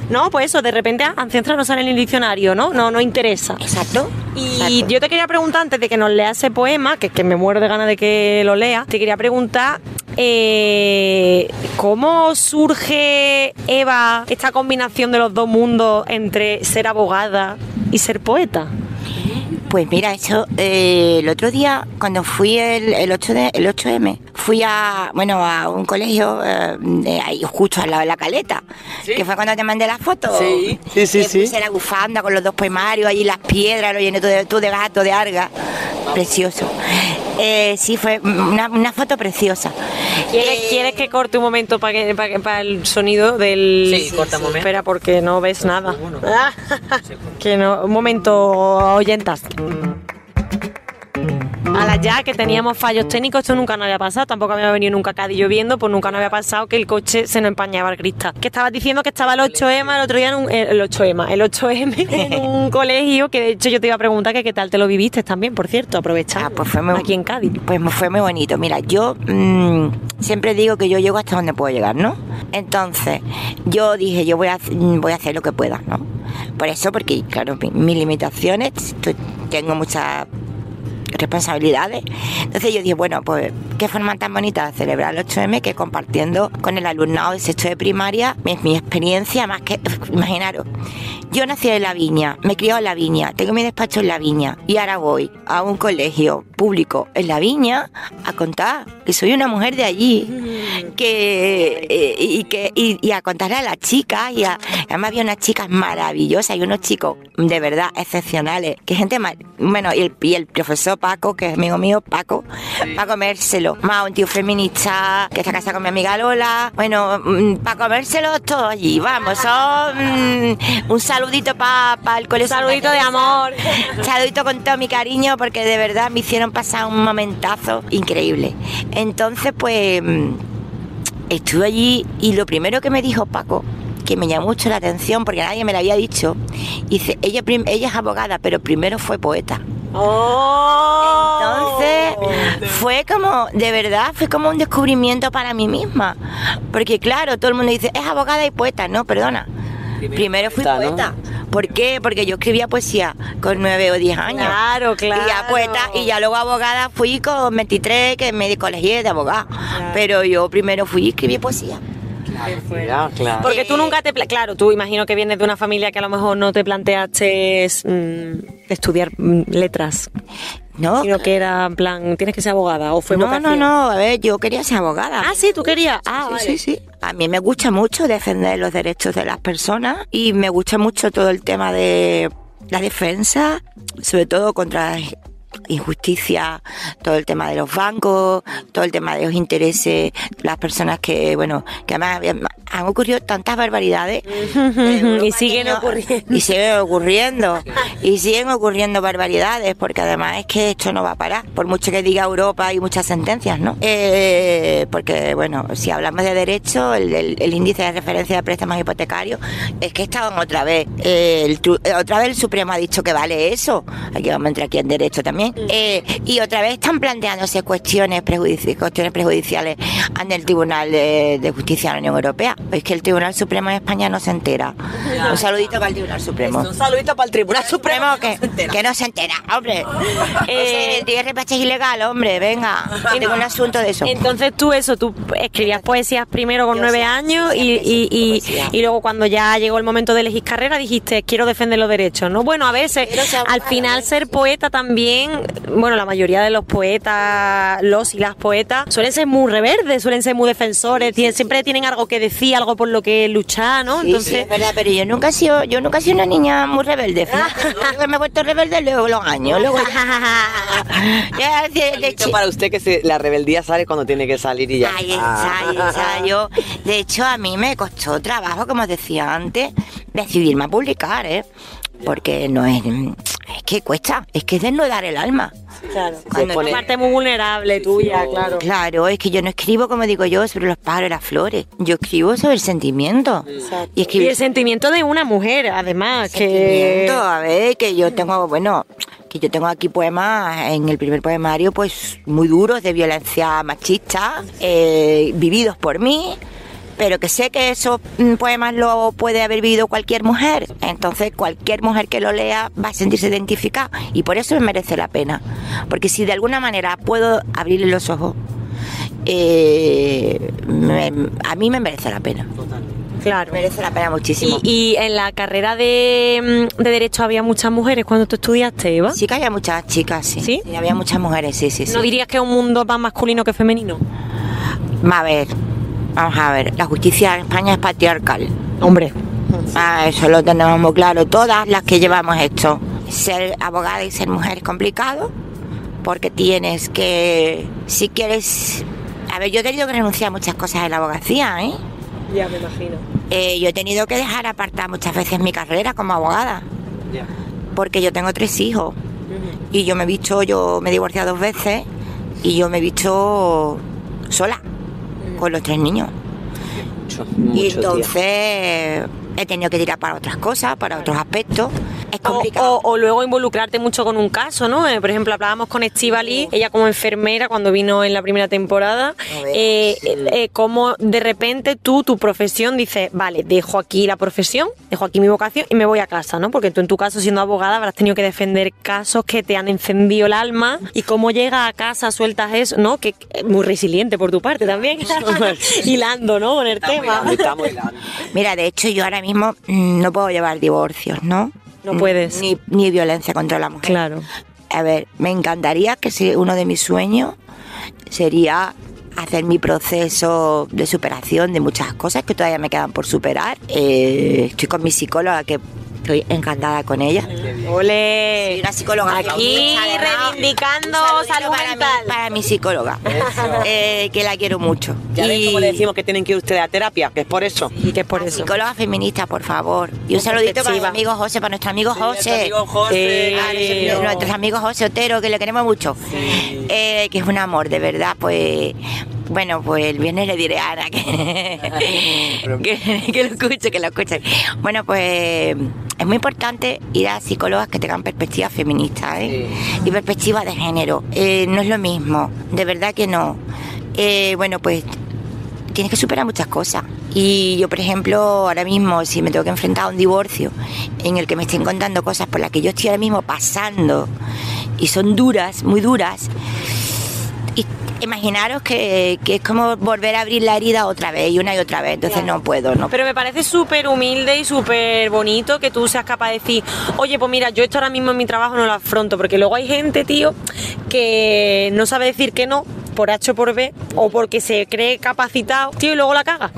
No, pues eso, de repente ancestras no sale en el diccionario, ¿no? No, no interesa. Exacto. Y exacto. yo te quería preguntar, antes de que nos lea ese poema, que, que me muero de ganas de que lo lea, te quería preguntar eh, cómo surge, Eva, esta combinación de los dos mundos entre ser abogada y ser poeta. Pues mira, eso, eh, el otro día, cuando fui el, el, 8 de, el 8M, fui a, bueno, a un colegio eh, de ahí justo al lado de la caleta, que fue cuando te mandé la foto. Sí, sí, sí, Que sí. puse la bufanda con los dos poemarios, allí las piedras, lo llené todo de, todo de gato, de alga. Precioso. Eh, sí, fue una, una foto preciosa. ¿Quieres, Eh, quieres que corte un momento para que, para, que- para el sonido del... Sí, corta un momento. Espera, porque no ves nada. Que no, un momento, oyentas. A la ya que teníamos fallos técnicos, esto nunca nos había pasado, tampoco había venido nunca Cádiz lloviendo, pues nunca nos había pasado que el coche se nos empañaba el cristal. Que estabas diciendo que estaba el 8M el otro día en un, el 8M, el 8M en un colegio, que de hecho yo te iba a preguntar que qué tal te lo viviste también, por cierto, aprovechando. Ah, pues fue muy- aquí en Cádiz. Pues fue muy bonito. Mira, yo mm, siempre digo que yo llego hasta donde puedo llegar, ¿no? Entonces, yo dije, yo voy a, hac- voy a hacer lo que pueda, ¿no? Por eso, porque, claro, mi- mis limitaciones, tengo muchas responsabilidades. Entonces yo dije, bueno, pues qué forma tan bonita de celebrar el 8M que compartiendo con el alumnado de sexto de primaria mi, mi experiencia, más que, imaginaros, yo nací en La Viña, me crié en La Viña, tengo mi despacho en La Viña y ahora voy a un colegio público en La Viña a contar que soy una mujer de allí, que eh, y que y, y a contarle a las chicas y a- además había unas chicas maravillosas y unos chicos de verdad excepcionales, que gente bueno y el, y el profesor Paco, que es amigo mío, Paco, para comérselo, más un tío feminista que está casado con mi amiga Lola, bueno, para comérselo todo allí, vamos, son mm, un saludito para el colegio. Saludito de amor. Saludito con todo mi cariño porque de verdad me hicieron pasar un momentazo increíble. Entonces, pues mm, estuve allí y lo primero que me dijo Paco, que me llamó mucho la atención porque nadie me lo había dicho, dice, ella, ella es abogada, pero primero fue poeta. Oh. Entonces fue como, de verdad, fue como un descubrimiento para mí misma. Porque claro, todo el mundo dice, es abogada y poeta. No, perdona. Primero, fui poeta. ¿Por qué? Porque yo escribía poesía con nueve o diez años. Claro, claro. Y ya poeta, y ya luego abogada fui con 23, que me colegié de abogada. Pero yo primero fui y escribí poesía. Mira, claro. Porque tú nunca te... Claro, tú imagino que vienes de una familia que a lo mejor no te planteaste mm, estudiar mm, letras, ¿No? sino que era en plan, tienes que ser abogada o fue no, vocación. no, no, a ver, yo quería ser abogada. Ah, sí, tú querías. Ah, Sí, vale. sí, sí. A mí me gusta mucho defender los derechos de las personas y me gusta mucho todo el tema de la defensa, sobre todo contra la injusticia, todo el tema de los bancos, todo el tema de los intereses, las personas que, bueno, que además han ocurrido tantas barbaridades. Y siguen ocurriendo. Y siguen ocurriendo. Y siguen ocurriendo barbaridades, porque además es que esto no va a parar. Por mucho que diga Europa, hay muchas sentencias, ¿no? Eh, porque, bueno, si hablamos de derecho, el, el- el índice de referencia de préstamos hipotecarios, es que estaban otra vez. eh, el eh, otra vez el Supremo ha dicho que vale eso. Aquí vamos a entrar aquí en derecho también. Eh, y otra vez están planteándose cuestiones, prejudici- cuestiones prejudiciales ante el Tribunal de, de Justicia de la Unión Europea. Es que el Tribunal Supremo de España no se entera. Un saludito para el Tribunal Supremo. Un saludito para el Tribunal Supremo. Supremo que, que no se entera, hombre. Eh, el IRPH es ilegal, hombre, venga. Tengo un asunto de eso. Entonces tú eso, tú escribías poesías primero con Yo nueve años y, y, y, y luego cuando ya llegó el momento de elegir carrera dijiste quiero defender los derechos, ¿no? Bueno, a veces al final ¿eh? ser poeta también, bueno, la mayoría de los poetas, los y las poetas suelen ser muy reverdes, suelen ser muy defensores, tienen- siempre tienen algo que decir, algo por lo que luchar, ¿no? Sí, Entonces, sí, es verdad, pero yo nunca he sido, yo nunca he sido una niña muy rebelde. fíjate. Me he vuelto rebelde luego los años. Luego ya, de- chi- para usted que se- la rebeldía sale cuando tiene que salir y ya. Ahí está, ahí está. Yo, de hecho, a mí me costó trabajo, como os decía antes, decidirme a publicar, ¿eh? Porque no es. Es que cuesta, es que es desnudar el alma. claro, Cuando es una parte muy vulnerable tuya, claro. Claro, es que yo no escribo, como digo yo, sobre los pájaros y las flores. Yo escribo sobre el sentimiento. Y Y el sentimiento de una mujer, además, que... sentimiento, a ver, que yo tengo, bueno, que yo tengo aquí poemas en el primer poemario, pues muy duros de violencia machista, eh, vividos por mí, pero que sé que esos mm, poemas lo puede haber vivido cualquier mujer. Entonces, cualquier mujer que lo lea va a sentirse identificada y por eso me merece la pena. Porque si de alguna manera puedo abrirle los ojos, eh, me- a mí me merece la pena. Claro. Merece la pena muchísimo. Y, y en la carrera de, mm, de Derecho había muchas mujeres cuando tú estudiaste, Eva. Sí que había muchas chicas, sí. ¿Sí? había muchas mujeres, sí, sí, sí. ¿No dirías que es un mundo más masculino que femenino? A ver, vamos a ver, la justicia en España es patriarcal. Hombre. Ah, eso lo tenemos muy claro, todas las que llevamos esto. Ser abogada y ser mujer es complicado, porque tienes que, si quieres... A ver, yo he tenido que renunciar a muchas cosas en la abogacía, ¿eh? Ya me imagino. Eh, yo he tenido que dejar apartar muchas veces mi carrera como abogada, porque yo tengo tres hijos. Y yo me he visto, yo me he divorciado dos veces y yo me he visto sola con los tres niños. Mucho, y entonces he tenido que tirar para otras cosas, para otros aspectos. Es complicado. O, o luego involucrarte mucho con un caso, ¿no? Eh, por ejemplo, hablábamos con Estivali, ella como enfermera cuando vino en la primera temporada, eh, eh, eh, cómo de repente tú, tu profesión, dices, vale, dejo aquí la profesión, dejo aquí mi vocación y me voy a casa, ¿no? Porque tú en tu caso, siendo abogada, habrás tenido que defender casos que te han encendido el alma y cómo llegas a casa, sueltas eso, ¿no? Que es muy resiliente por tu parte también, hilando, ¿no? Con el tema. Estamos hilando. Mira, de hecho, yo ahora mismo mm, no puedo llevar divorcios, ¿no? No puedes. Ni, ni violencia contra la mujer. Claro. A ver, me encantaría que si uno de mis sueños sería hacer mi proceso de superación de muchas cosas que todavía me quedan por superar. Eh, estoy con mi psicóloga que estoy encantada con ella. Ole. Soy una psicóloga Aquí reivindicando salud para mental. Mi, para mi psicóloga, eh, que la quiero mucho. Ya ven Y- cómo le decimos que tienen que ir ustedes a terapia, que es por eso. Y que es por la eso. Psicóloga feminista, por favor. Y un saludito para mi amigo José, para nuestro amigo José. nuestro amigo José. Nuestro- nuestros amigos José Otero, que le queremos mucho. Eh, que es un amor, de verdad, pues. Bueno, pues el viernes le diré a Ana que, que, que lo escuche, que lo escuche. Bueno, pues es muy importante ir a psicólogas que tengan perspectiva feminista ¿eh? y perspectiva de género. Eh, no es lo mismo, de verdad que no. Eh, bueno, pues tienes que superar muchas cosas. Y yo, por ejemplo, ahora mismo, si me tengo que enfrentar a un divorcio en el que me estén contando cosas por las que yo estoy ahora mismo pasando y son duras, muy duras, y imaginaros que, que es como volver a abrir la herida otra vez y una y otra vez, entonces no puedo, no. Pero me parece súper humilde y súper bonito que tú seas capaz de decir, oye, pues mira, yo esto ahora mismo en mi trabajo no lo afronto, porque luego hay gente, tío, que no sabe decir que no por H o por B o porque se cree capacitado, tío, y luego la caga.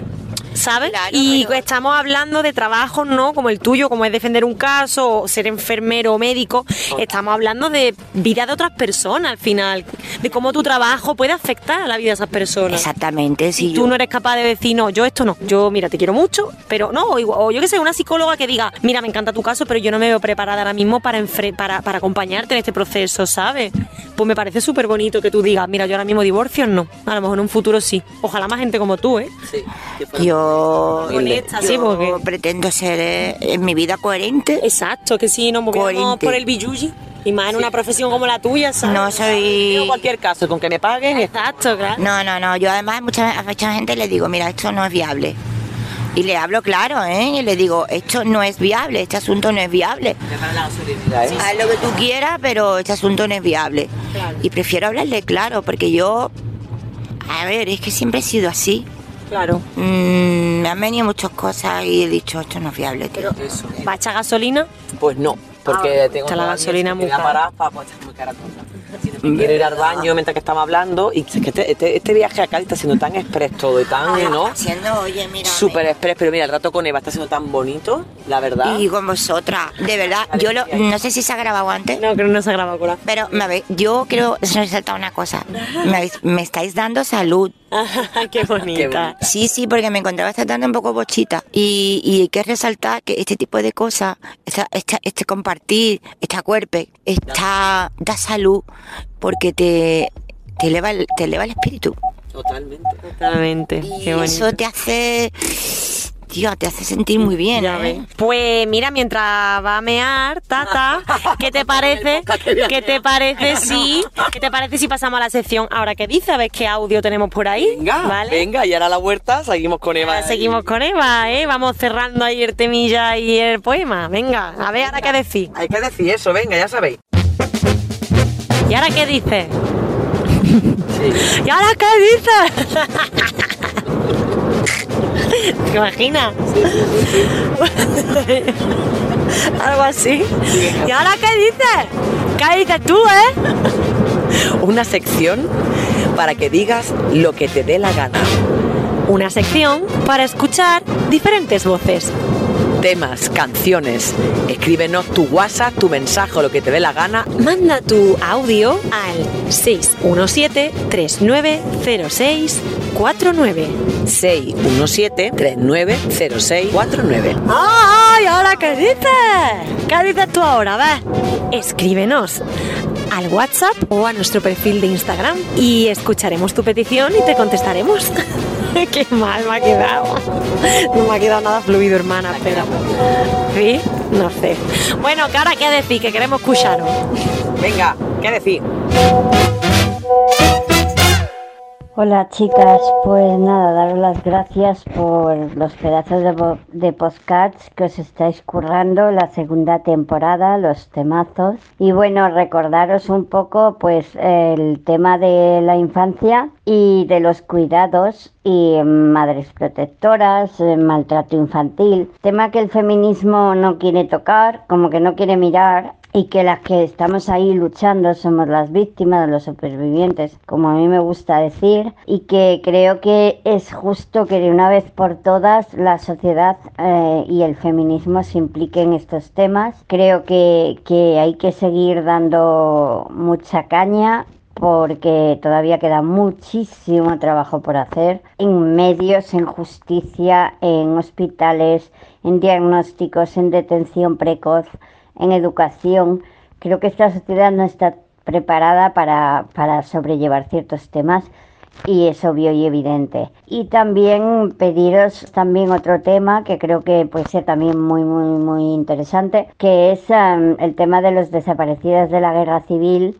¿Sabes? Claro, y pero- estamos hablando de trabajos, ¿no? Como el tuyo, como es defender un caso, o ser enfermero o médico. Estamos hablando de vida de otras personas al final, de cómo tu trabajo puede afectar a la vida de esas personas. Exactamente, si Y tú yo- no eres capaz de decir, no, yo esto no, yo mira, te quiero mucho, pero no, o, yo que sé, una psicóloga que diga, mira, me encanta tu caso, pero yo no me veo preparada ahora mismo para, para, para acompañarte en este proceso, ¿sabes? Pues me parece súper bonito que tú digas, mira, yo ahora mismo divorcios no, a lo mejor en un futuro sí. Ojalá más gente como tú, ¿eh? Sí. que fuera- yo, Honesta, sí, yo porque- pretendo ser eh, en mi vida coherente. Exacto, que sí, nos movemos Coherente. por el billuji, y más en una profesión como la tuya, ¿sabes? No soy... Yo cualquier caso, con que me paguen, Exacto, claro. No, no, no. Yo además mucha, a mucha gente le digo, mira, esto no es viable. Y le hablo claro, ¿eh? Y le digo, esto no es viable, este asunto no es viable. ¿eh? Haz lo que tú quieras, pero este asunto no es viable. Claro. Y prefiero hablarle claro, porque yo, a ver, es que siempre he sido así. Claro. Mm, me han venido muchas cosas y he dicho, esto no es viable, tío. Eso. ¿Va a echar gasolina? Pues no, porque Ah, tengo está la gasolina muy cara. para pues, muy cara cosa. Quiero ir al baño mientras que estamos hablando y es que este, este, este viaje a Cádiz está siendo tan express todo y tan, ¿no? Haciendo, oye, mira. Súper express, pero mira, el rato con Eva está siendo tan bonito, la verdad. Y con vosotras, de verdad, yo lo, no sé si se ha grabado antes. No, creo que no se ha grabado con la... Pero, me habéis- yo quiero resaltar una cosa. Me, habéis- me estáis dando salud. Qué bonita. Qué bonita. Sí, sí, porque me encontraba esta tarde un poco bochita. Y, y hay que resaltar que este tipo de cosas, esta, esta- este compartir, esta cuerpo, esta da salud, porque te, te, eleva, el, te eleva el espíritu. Totalmente. Totalmente. Y Qué eso te hace, tío, te hace sentir muy bien. ¿eh? Pues mira, mientras va a mear, Tata, ¿qué te parece? ¿Qué te parece si, qué te parece si pasamos a la sección ahora que dice? A ver qué audio tenemos por ahí. Venga, ¿vale? venga, y ahora a la huerta seguimos con Eva. Ahora seguimos con Eva, ¿eh? Vamos cerrando ahí el temilla y el poema. Venga, a ver ahora qué decir. Hay que decir eso, venga, ya sabéis. ¿Y ahora qué dices? Sí. ¿Y ahora qué dices? ¿Te imaginas? Algo así. ¿Y ahora qué dices? ¿Qué dices tú, eh? Una sección para que digas lo que te dé la gana. Una sección para escuchar diferentes voces. Temas, canciones. Escríbenos tu WhatsApp, tu mensaje o lo que te dé la gana. Manda tu audio al 617-390649. 617-390649. ¡Ay! ¿Ahora qué dices? ¿Qué dices tú ahora? A ver, escríbenos al WhatsApp o a nuestro perfil de Instagram y escucharemos tu petición y te contestaremos. Qué mal me ha quedado. No me ha quedado nada fluido, hermana, espera. ¿Sí? No sé. Bueno, cara, ¿qué decir? Que queremos escucharos. Venga, ¿qué decir? Hola chicas, pues nada, daros las gracias por los pedazos de, de que os estáis currando la segunda temporada, los temazos. Y bueno, recordaros un poco pues el tema de la infancia y de los cuidados y eh, madres protectoras, eh, maltrato infantil, tema que el feminismo no quiere tocar, como que no quiere mirar y que las que estamos ahí luchando somos las víctimas, los supervivientes, como a mí me gusta decir, y que creo que es justo que de una vez por todas la sociedad eh, y el feminismo se impliquen en estos temas. Creo que, que hay que seguir dando mucha caña porque todavía queda muchísimo trabajo por hacer en medios, en justicia, en hospitales, en diagnósticos, en detención precoz, en educación. Creo que esta sociedad no está preparada para, para sobrellevar ciertos temas y es obvio y evidente. Y también pediros también otro tema que creo que puede ser también muy muy muy interesante, que es em, el tema de los desaparecidos de la guerra civil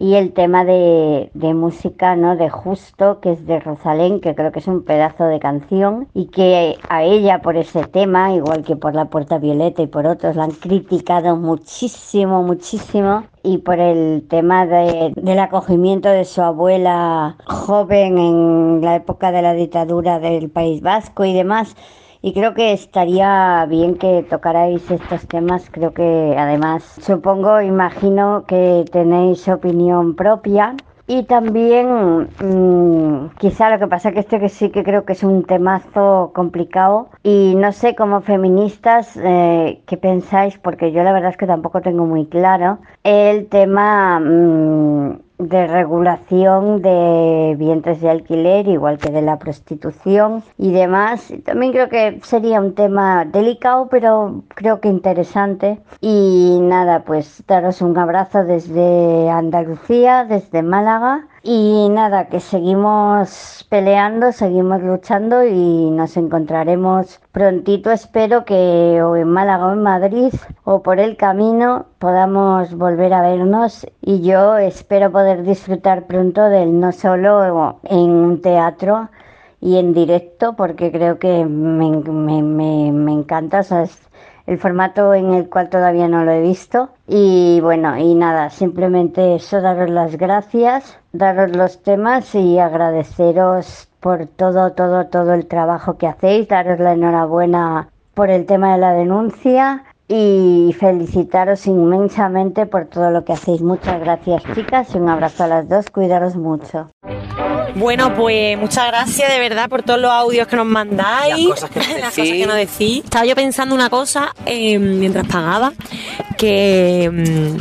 y el tema de, de música, ¿no? De Justo, que es de Rosalén, que creo que es un pedazo de canción y que a ella por ese tema, igual que por La Puerta Violeta y por otros, la han criticado muchísimo, muchísimo. Y por el tema de- del acogimiento de su abuela joven en la época de la dictadura del País Vasco y demás. Y creo que estaría bien que tocarais estos temas. Creo que además, supongo, imagino que tenéis opinión propia. Y también, mm, quizá lo que pasa que este que sí que creo que es un temazo complicado. Y no sé, como feministas, eh, ¿qué pensáis? Porque yo la verdad es que tampoco tengo muy claro el tema mm, de regulación de vientres de alquiler, igual que de la prostitución y demás. También creo que sería un tema delicado, pero creo que interesante. Y nada, pues daros un abrazo desde Andalucía, desde Málaga. Y nada, que seguimos peleando, seguimos luchando y nos encontraremos prontito. Espero que o en Málaga o en Madrid o por el camino podamos volver a vernos y yo espero poder disfrutar pronto del no solo en un teatro y en directo porque creo que me, me, me, me encanta. o el formato en el cual todavía no lo he visto. Y bueno, y nada, simplemente eso, daros las gracias, daros los temas y agradeceros por todo, todo, todo el trabajo que hacéis, daros la enhorabuena por el tema de la denuncia y felicitaros inmensamente por todo lo que hacéis. Muchas gracias chicas y un abrazo a las dos, cuidaros mucho. Bueno, pues muchas gracias de verdad por todos los audios que nos mandáis. Las cosas que nos Las decís. cosas que nos decís. Estaba yo pensando una cosa eh, mientras pagaba, que...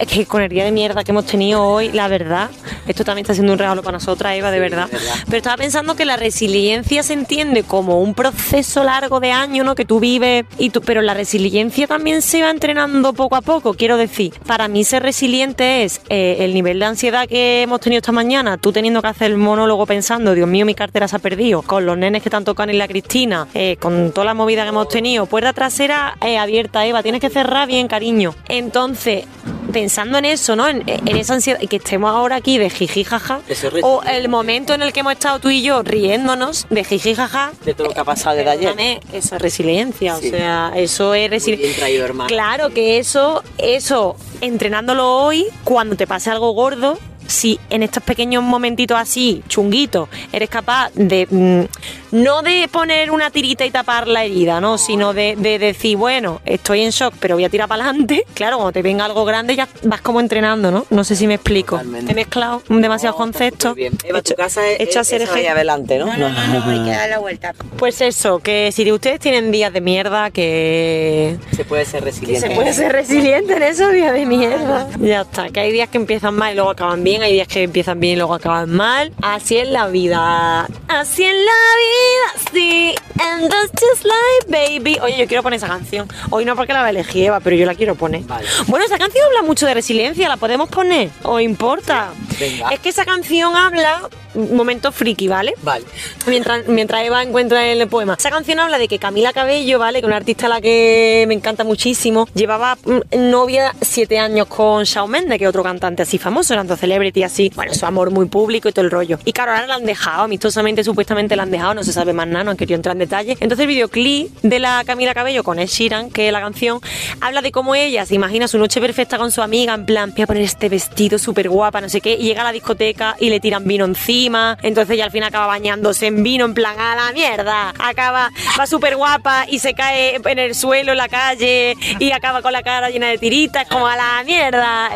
es que con el día de mierda que hemos tenido hoy, la verdad, esto también está siendo un regalo para nosotras, Eva, de verdad. de verdad. Pero estaba pensando que la resiliencia se entiende como un proceso largo de años, ¿no? Que tú vives, y tú, pero la resiliencia también se va entrenando poco a poco. Quiero decir, para mí ser resiliente es eh, el nivel de ansiedad que hemos tenido esta mañana, tú teniendo que hacer el monólogo pensando, Dios mío, mi cartera se ha perdido, con los nenes que están tocando en la Cristina, eh, con toda la movida que hemos tenido, puerta trasera eh, abierta, Eva, tienes que cerrar bien, cariño. Entonces, pensando en eso, ¿no? En, en esa ansiedad, que estemos ahora aquí de jiji jaja, o el momento en el que hemos estado tú y yo riéndonos de jiji jaja, De todo lo que ha pasado desde ayer. Eso es resiliencia, Sí. o sea, eso es resiliencia. Claro que eso, eso, entrenándolo hoy, cuando te pase algo gordo, si en estos pequeños momentitos así, chunguitos, eres capaz de, mm, no de poner una tirita y tapar la herida, ¿no? Sino de, de decir, bueno, estoy en shock, pero voy a tirar para adelante. Claro, cuando te venga algo grande ya vas como entrenando, ¿no? No sé si me explico. Totalmente. He mezclado demasiados conceptos. Muy bien. Eva, Hecho- tu casa es, hecho a es, eje- adelante, ¿no? No, no, no, no, hay que dar la vuelta. Pues eso, que si ustedes tienen días de mierda, que Se puede ser que resiliente. se puede ser resiliente en esos días de mierda. Ya está, que hay días que empiezan mal y luego acaban bien, hay días que empiezan bien y luego acaban mal. Así es la vida. Así es la vida, sí. And that's just like baby. Oye, yo quiero poner esa canción. Hoy no porque la elegí Eva, pero yo la quiero poner. Vale. Bueno, esa canción habla mucho de resiliencia, ¿la podemos poner? ¿O importa? Venga. Es que esa canción habla momento friki, ¿vale? Vale. Mientras, mientras Eva encuentra el poema. Esa canción habla de que Camila Cabello, ¿vale? Que es una artista a la que me encanta muchísimo, llevaba mm, novia siete años con Shawn Mendes, que es otro cantante así famoso, tanto celebrity así, bueno, su amor muy público y todo el rollo. Y claro, ahora la han dejado, amistosamente, supuestamente la han dejado, no se sabe más nada, no han querido entrar en detalle. Entonces el videoclip de la Camila Cabello con Ed Sheeran, que es la canción, habla de cómo ella se imagina su noche perfecta con su amiga, en plan, voy a poner este vestido súper guapa, no sé qué, y llega a la discoteca y le tiran vino encima, entonces ella al fin acaba bañándose en vino, en plan, a la mierda, acaba, va súper guapa y se cae en el suelo, en la calle, y acaba con la cara llena de tiritas, como a la mierda,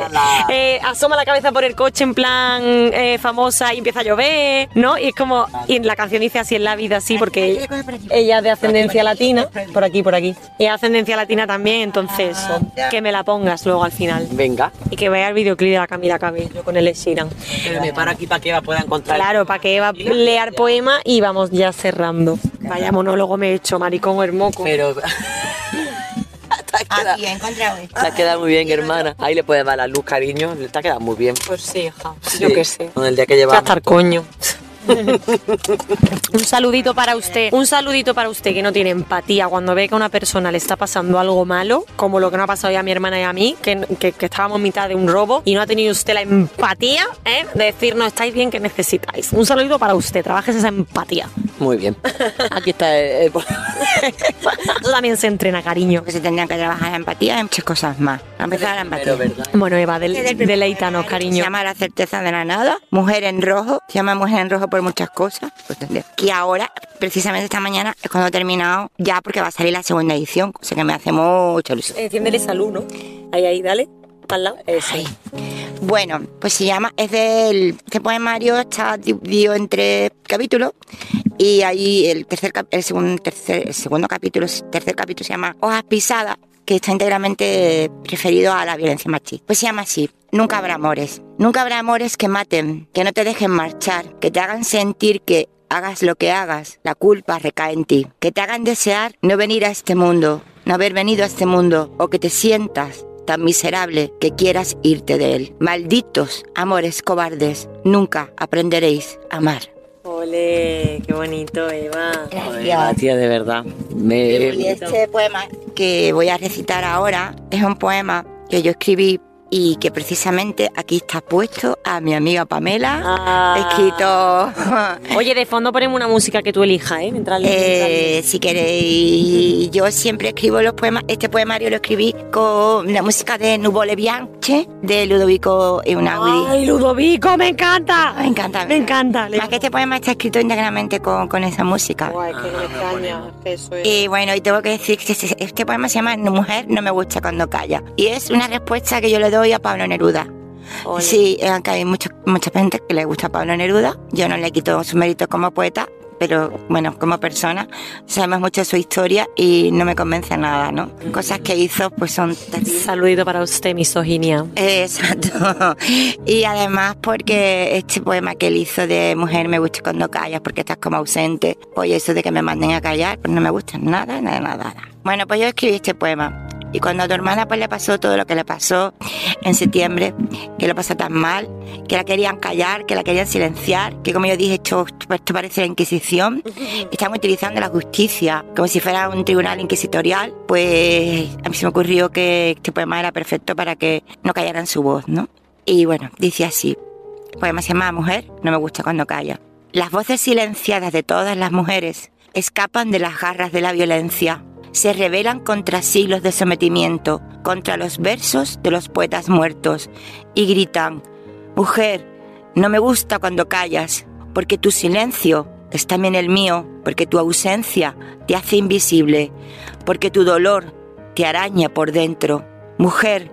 Eh, asoma la cabeza por el coche en plan eh, famosa y empieza a llover, ¿no? Y es como, y la canción dice así en la vida, así, porque ella es de ascendencia latina, por aquí, por aquí, y ascendencia latina también, entonces, que me la pongas luego al final. Venga. Y que vea el videoclip de la Camila Cabello con el Sheeran. Me paro aquí para que Eva pueda encontrar. Claro, para que Eva lea el poema y vamos ya cerrando. Vaya monólogo me he hecho, maricón hermoco. Pero. te, ha quedado, Aquí he encontrado esto. te ha quedado muy bien, hermana. Ahí le puedes dar la luz, cariño. Te ha quedado muy bien. Pues sí, hija, Sí, yo qué sé. Con el día que llevamos. estar coño. Un saludito para usted, un saludito para usted que no tiene empatía cuando ve que a una persona le está pasando algo malo, como lo que nos ha pasado ya a mi hermana y a mí, que, que- que estábamos en mitad de un robo y no ha tenido usted la empatía ¿eh? de decirnos estáis bien que necesitáis. Un saludito para usted, trabajes esa empatía. Muy bien. Aquí está el. el- Eso también se entrena, cariño. Que se tendrían que trabajar la empatía y muchas cosas más. A empezar la empatía. Bueno, Eva, del, deleítanos, Se cariño. llama La certeza de la nada, Mujer en rojo, se llama Mujer en rojo por muchas cosas, pues que ahora, precisamente esta mañana, es cuando he terminado ya porque va a salir la segunda edición, cosa que me hace mucha ilusión. Enciéndele salud, ¿no? Ahí, ahí, dale. Para al lado. Eso. Bueno, pues se llama, es del, este poemario está dividido en tres capítulos y ahí el tercer, el segundo, tercer, el segundo capítulo, tercer capítulo se llama Hojas pisadas, que está íntegramente referido a la violencia machista. Pues se llama así, nunca habrá amores, nunca habrá amores que maten, que no te dejen marchar, que te hagan sentir que hagas lo que hagas, la culpa recae en ti, que te hagan desear no venir a este mundo, no haber venido a este mundo, o que te sientas tan miserable que quieras irte de él. Malditos amores cobardes, nunca aprenderéis a amar. Ole, qué bonito, Eva. Eva, tía, de verdad. Me, Y este poema que voy a recitar ahora es un poema que yo escribí y que precisamente aquí está puesto a mi amiga Pamela. Ah. Escrito Oye, de fondo ponemos una música que tú elijas, ¿eh? Mientras le- mientras le- Eh, si queréis, yo siempre escribo los poemas. Este poemario lo escribí con la música de Nuvole Bianche de Ludovico Eunagui. ¡Ay, Ludovico, me encanta! Me encanta. Me encanta. Más que este poema está escrito íntegramente con, con esa música. Guay, que no me extraña. que Eso es. Y bueno, y tengo que decir que este, este poema se llama Mujer no me gusta cuando calla. Y es una respuesta que yo le doy a Pablo Neruda. Ole. Sí, aunque hay mucho- mucha gente que le gusta a Pablo Neruda. Yo no le quito su mérito como poeta, pero bueno, como persona, sabemos mucho de su historia y no me convence nada, ¿no? Cosas que hizo pues son. Saludito para usted, misoginia. Exacto. Y además porque este poema que él hizo de Mujer me gusta cuando callas porque estás como ausente, pues eso de que me manden a callar, pues no me gusta nada, nada, nada. Bueno, pues yo escribí este poema. Y cuando a tu hermana pues le pasó todo lo que le pasó en septiembre, que lo pasó tan mal, que la querían callar, que la querían silenciar, que como yo dije, esto, esto parece la Inquisición, están utilizando la justicia como si fuera un tribunal inquisitorial, pues a mí se me ocurrió que este poema era perfecto para que no callaran su voz, ¿no? Y bueno, dice así, el poema se llama Mujer, no me gusta cuando calla. Las voces silenciadas de todas las mujeres escapan de las garras de la violencia, se rebelan contra siglos de sometimiento, contra los versos de los poetas muertos, y gritan, Mujer, no me gusta cuando callas, porque tu silencio es también el mío, porque tu ausencia te hace invisible, porque tu dolor te araña por dentro. Mujer,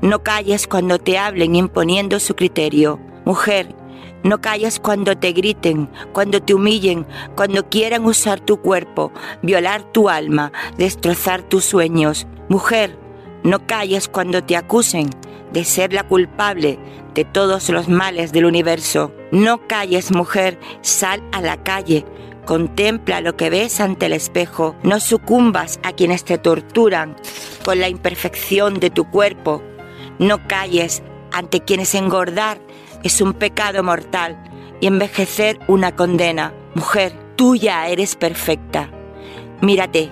no calles cuando te hablen imponiendo su criterio. Mujer, no calles cuando te griten, cuando te humillen, cuando quieran usar tu cuerpo, violar tu alma, destrozar tus sueños. Mujer, no calles cuando te acusen de ser la culpable de todos los males del universo. No calles, mujer, sal a la calle. Contempla lo que ves ante el espejo. No sucumbas a quienes te torturan con la imperfección de tu cuerpo. No calles ante quienes engordar es un pecado mortal y envejecer una condena. Mujer, tú ya eres perfecta. Mírate,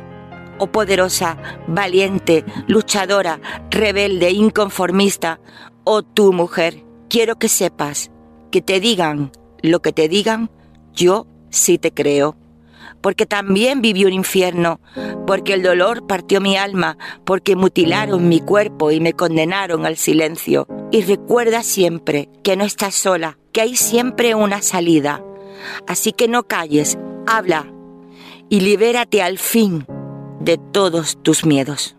oh poderosa, valiente, luchadora, rebelde, inconformista, oh tú mujer, quiero que sepas que te digan lo que te digan, yo sí te creo. Porque también viví un infierno, porque el dolor partió mi alma, porque mutilaron mi cuerpo y me condenaron al silencio. Y recuerda siempre que no estás sola, que hay siempre una salida. Así que no calles, habla y libérate al fin de todos tus miedos.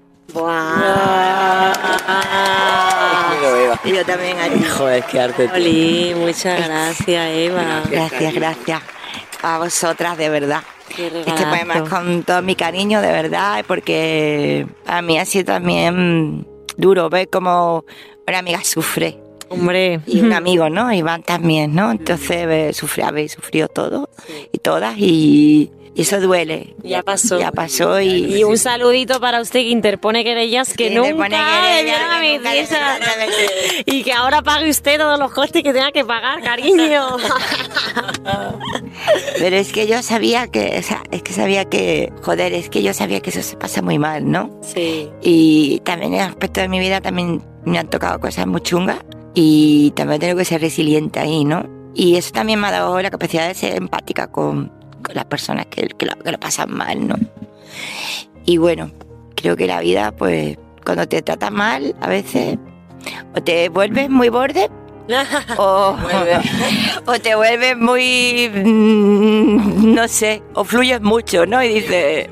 Y yo también, Ari. Joder, qué arte. Oli, muchas gracias, Eva. Gracias, gracias. A vosotras, de verdad. Este poema es con todo mi cariño, de verdad, porque a mí ha sido también duro ver cómo una amiga sufre. Hombre, Y un amigo, ¿no? Iván también, ¿no? Entonces eh, sufre, habéis sufrido todos y todas y eso duele. ya pasó. Ya pasó y... Y un saludito para usted que interpone querellas que Que nunca interpone le querellas, dieron a mis Y que ahora pague usted todos los costes que tenga que pagar, cariño. Pero es que yo sabía que, o sea, es que sabía que, joder, es que yo sabía que eso se pasa muy mal, ¿no? Sí. Y también en el aspecto de mi vida también me han tocado cosas muy chungas y también tengo que ser resiliente ahí, ¿no? Y eso también me ha dado la capacidad de ser empática con las personas que, que, lo, que lo pasan mal, ¿no? Y bueno, creo que la vida, pues, cuando te trata mal, a veces o te vuelves muy borde o, o te vuelves muy, mm, no sé, o fluyes mucho, ¿no? Y dices,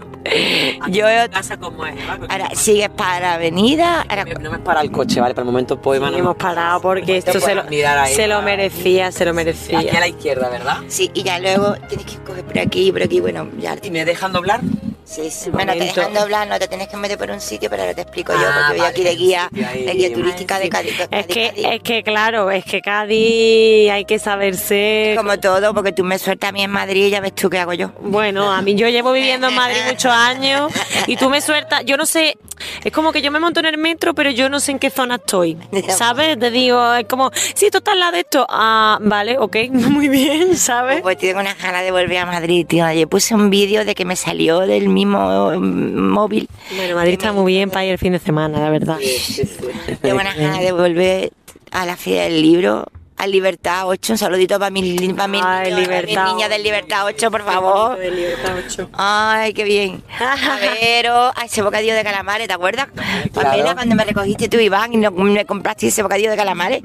yo casa como es. Ahora sigues para la avenida, ahora No me para el coche, ¿vale? Para el momento poema no hemos parado porque esto se lo, ahí, se lo merecía, se lo Aquí a merecía. la izquierda, ¿verdad? sí, y ya luego tienes que coger por aquí, por aquí, bueno, ya. ¿Y me dejan doblar? Sí, sí. Bueno, te dejan doblar, no te tienes que meter por un sitio, pero ahora te explico yo, Ah, porque voy vale, aquí de guía, de guía turística de Cádiz. Es Cádiz, que, Cádiz. es que claro, es que Cádiz hay que saber ser. Como todo, porque tú me sueltas a mí en Madrid y ya ves tú qué hago yo. Bueno, a mí yo llevo viviendo en Madrid muchos años y tú me sueltas, yo no sé, es como que yo me monto en el metro, pero yo no sé en qué zona estoy, ¿sabes? Te digo, es como, si tú estás al lado de esto, ah, vale, ok, muy bien, ¿sabes? Pues tengo unas ganas de volver a Madrid, tío. Ayer puse un vídeo de que me salió del mismo móvil. Bueno, Madrid está muy bien para ir el fin de semana, la verdad. Tengo unas ganas de volver a la Feria del Libro, a Libertad 8. Un saludito para mis, para Ay, Libertad niñas del Libertad 8, por favor. Ay, qué bien. A ver, oh, ay, ese bocadillo de calamares, ¿te acuerdas? Pamela, cuando me recogiste tú, Iván, y no- me compraste ese bocadillo de calamares.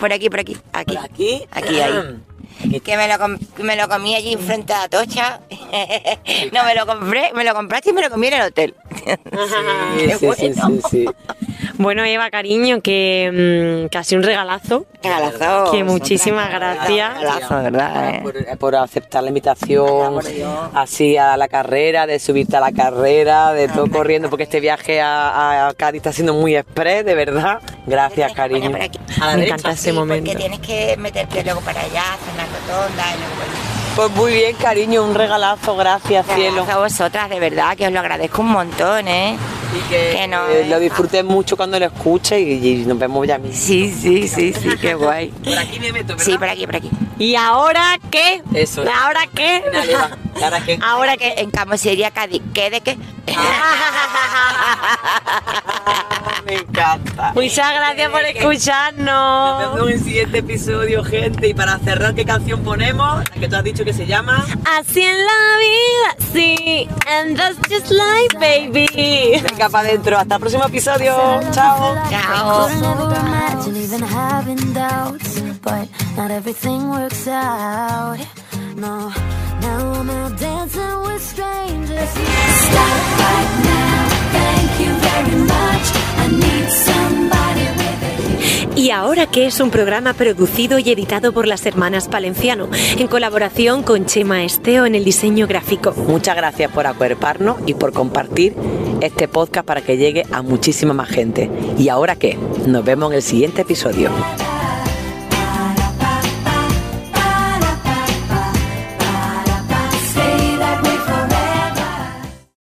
Por aquí, por aquí, aquí. ¿Por aquí? Aquí, ahí. Que me lo, com- me lo comí allí frente a Atocha. no, me lo compré, me lo compraste y me lo comí en el hotel. Sí, sí, bueno. sí, sí. Bueno, Eva, cariño, que mm, casi un regalazo. Regalazo. Que muchísimas gracias. Regalazo, ¿verdad? eh? Por, por aceptar la invitación así a la carrera, de subirte a la carrera, de todo corriendo, porque este viaje a, a Cádiz está siendo muy express, de verdad. Gracias, cariño. Por aquí. A la Me derecha. encanta ese Sí, momento. Porque tienes que meterte luego para allá, hacer rotonda y. Pues muy bien, cariño, un regalazo, gracias, cielo. Gracias a vosotras, de verdad, que os lo agradezco un montón, ¿eh? Y que, Que no, eh, eh. lo disfrutes mucho cuando lo escuches y, y nos vemos ya mismo. Sí, sí, sí, sí, qué guay. Por aquí me meto, Sí, por aquí, por aquí. ¿Y ahora qué? Eso es. ¿Ahora qué? Dale, va. ¿Y ahora qué? Ahora que qué? en Camosería Cádiz, ¿qué de qué? Me encanta. Muchas gracias por Nos escucharnos. vemos en el siguiente episodio, gente. Y para cerrar, ¿qué canción ponemos? La que tú has dicho que se llama. Así en la vida, sí. And that's just life, baby. Venga para adentro. Hasta el próximo episodio. Chao. Chao. Couldn't ever imagine even having doubts, but not everything works out. No, now I'm out dancing with strangers. Stop right now. Thank you very much. I need somebody with a Y ahora que es un programa producido y editado por las hermanas Palenciano, en colaboración con Chema Esteo en el diseño gráfico. Muchas gracias por acuerparnos y por compartir este podcast para que llegue a muchísima más gente. ¿Y ahora qué? Nos vemos en el siguiente episodio.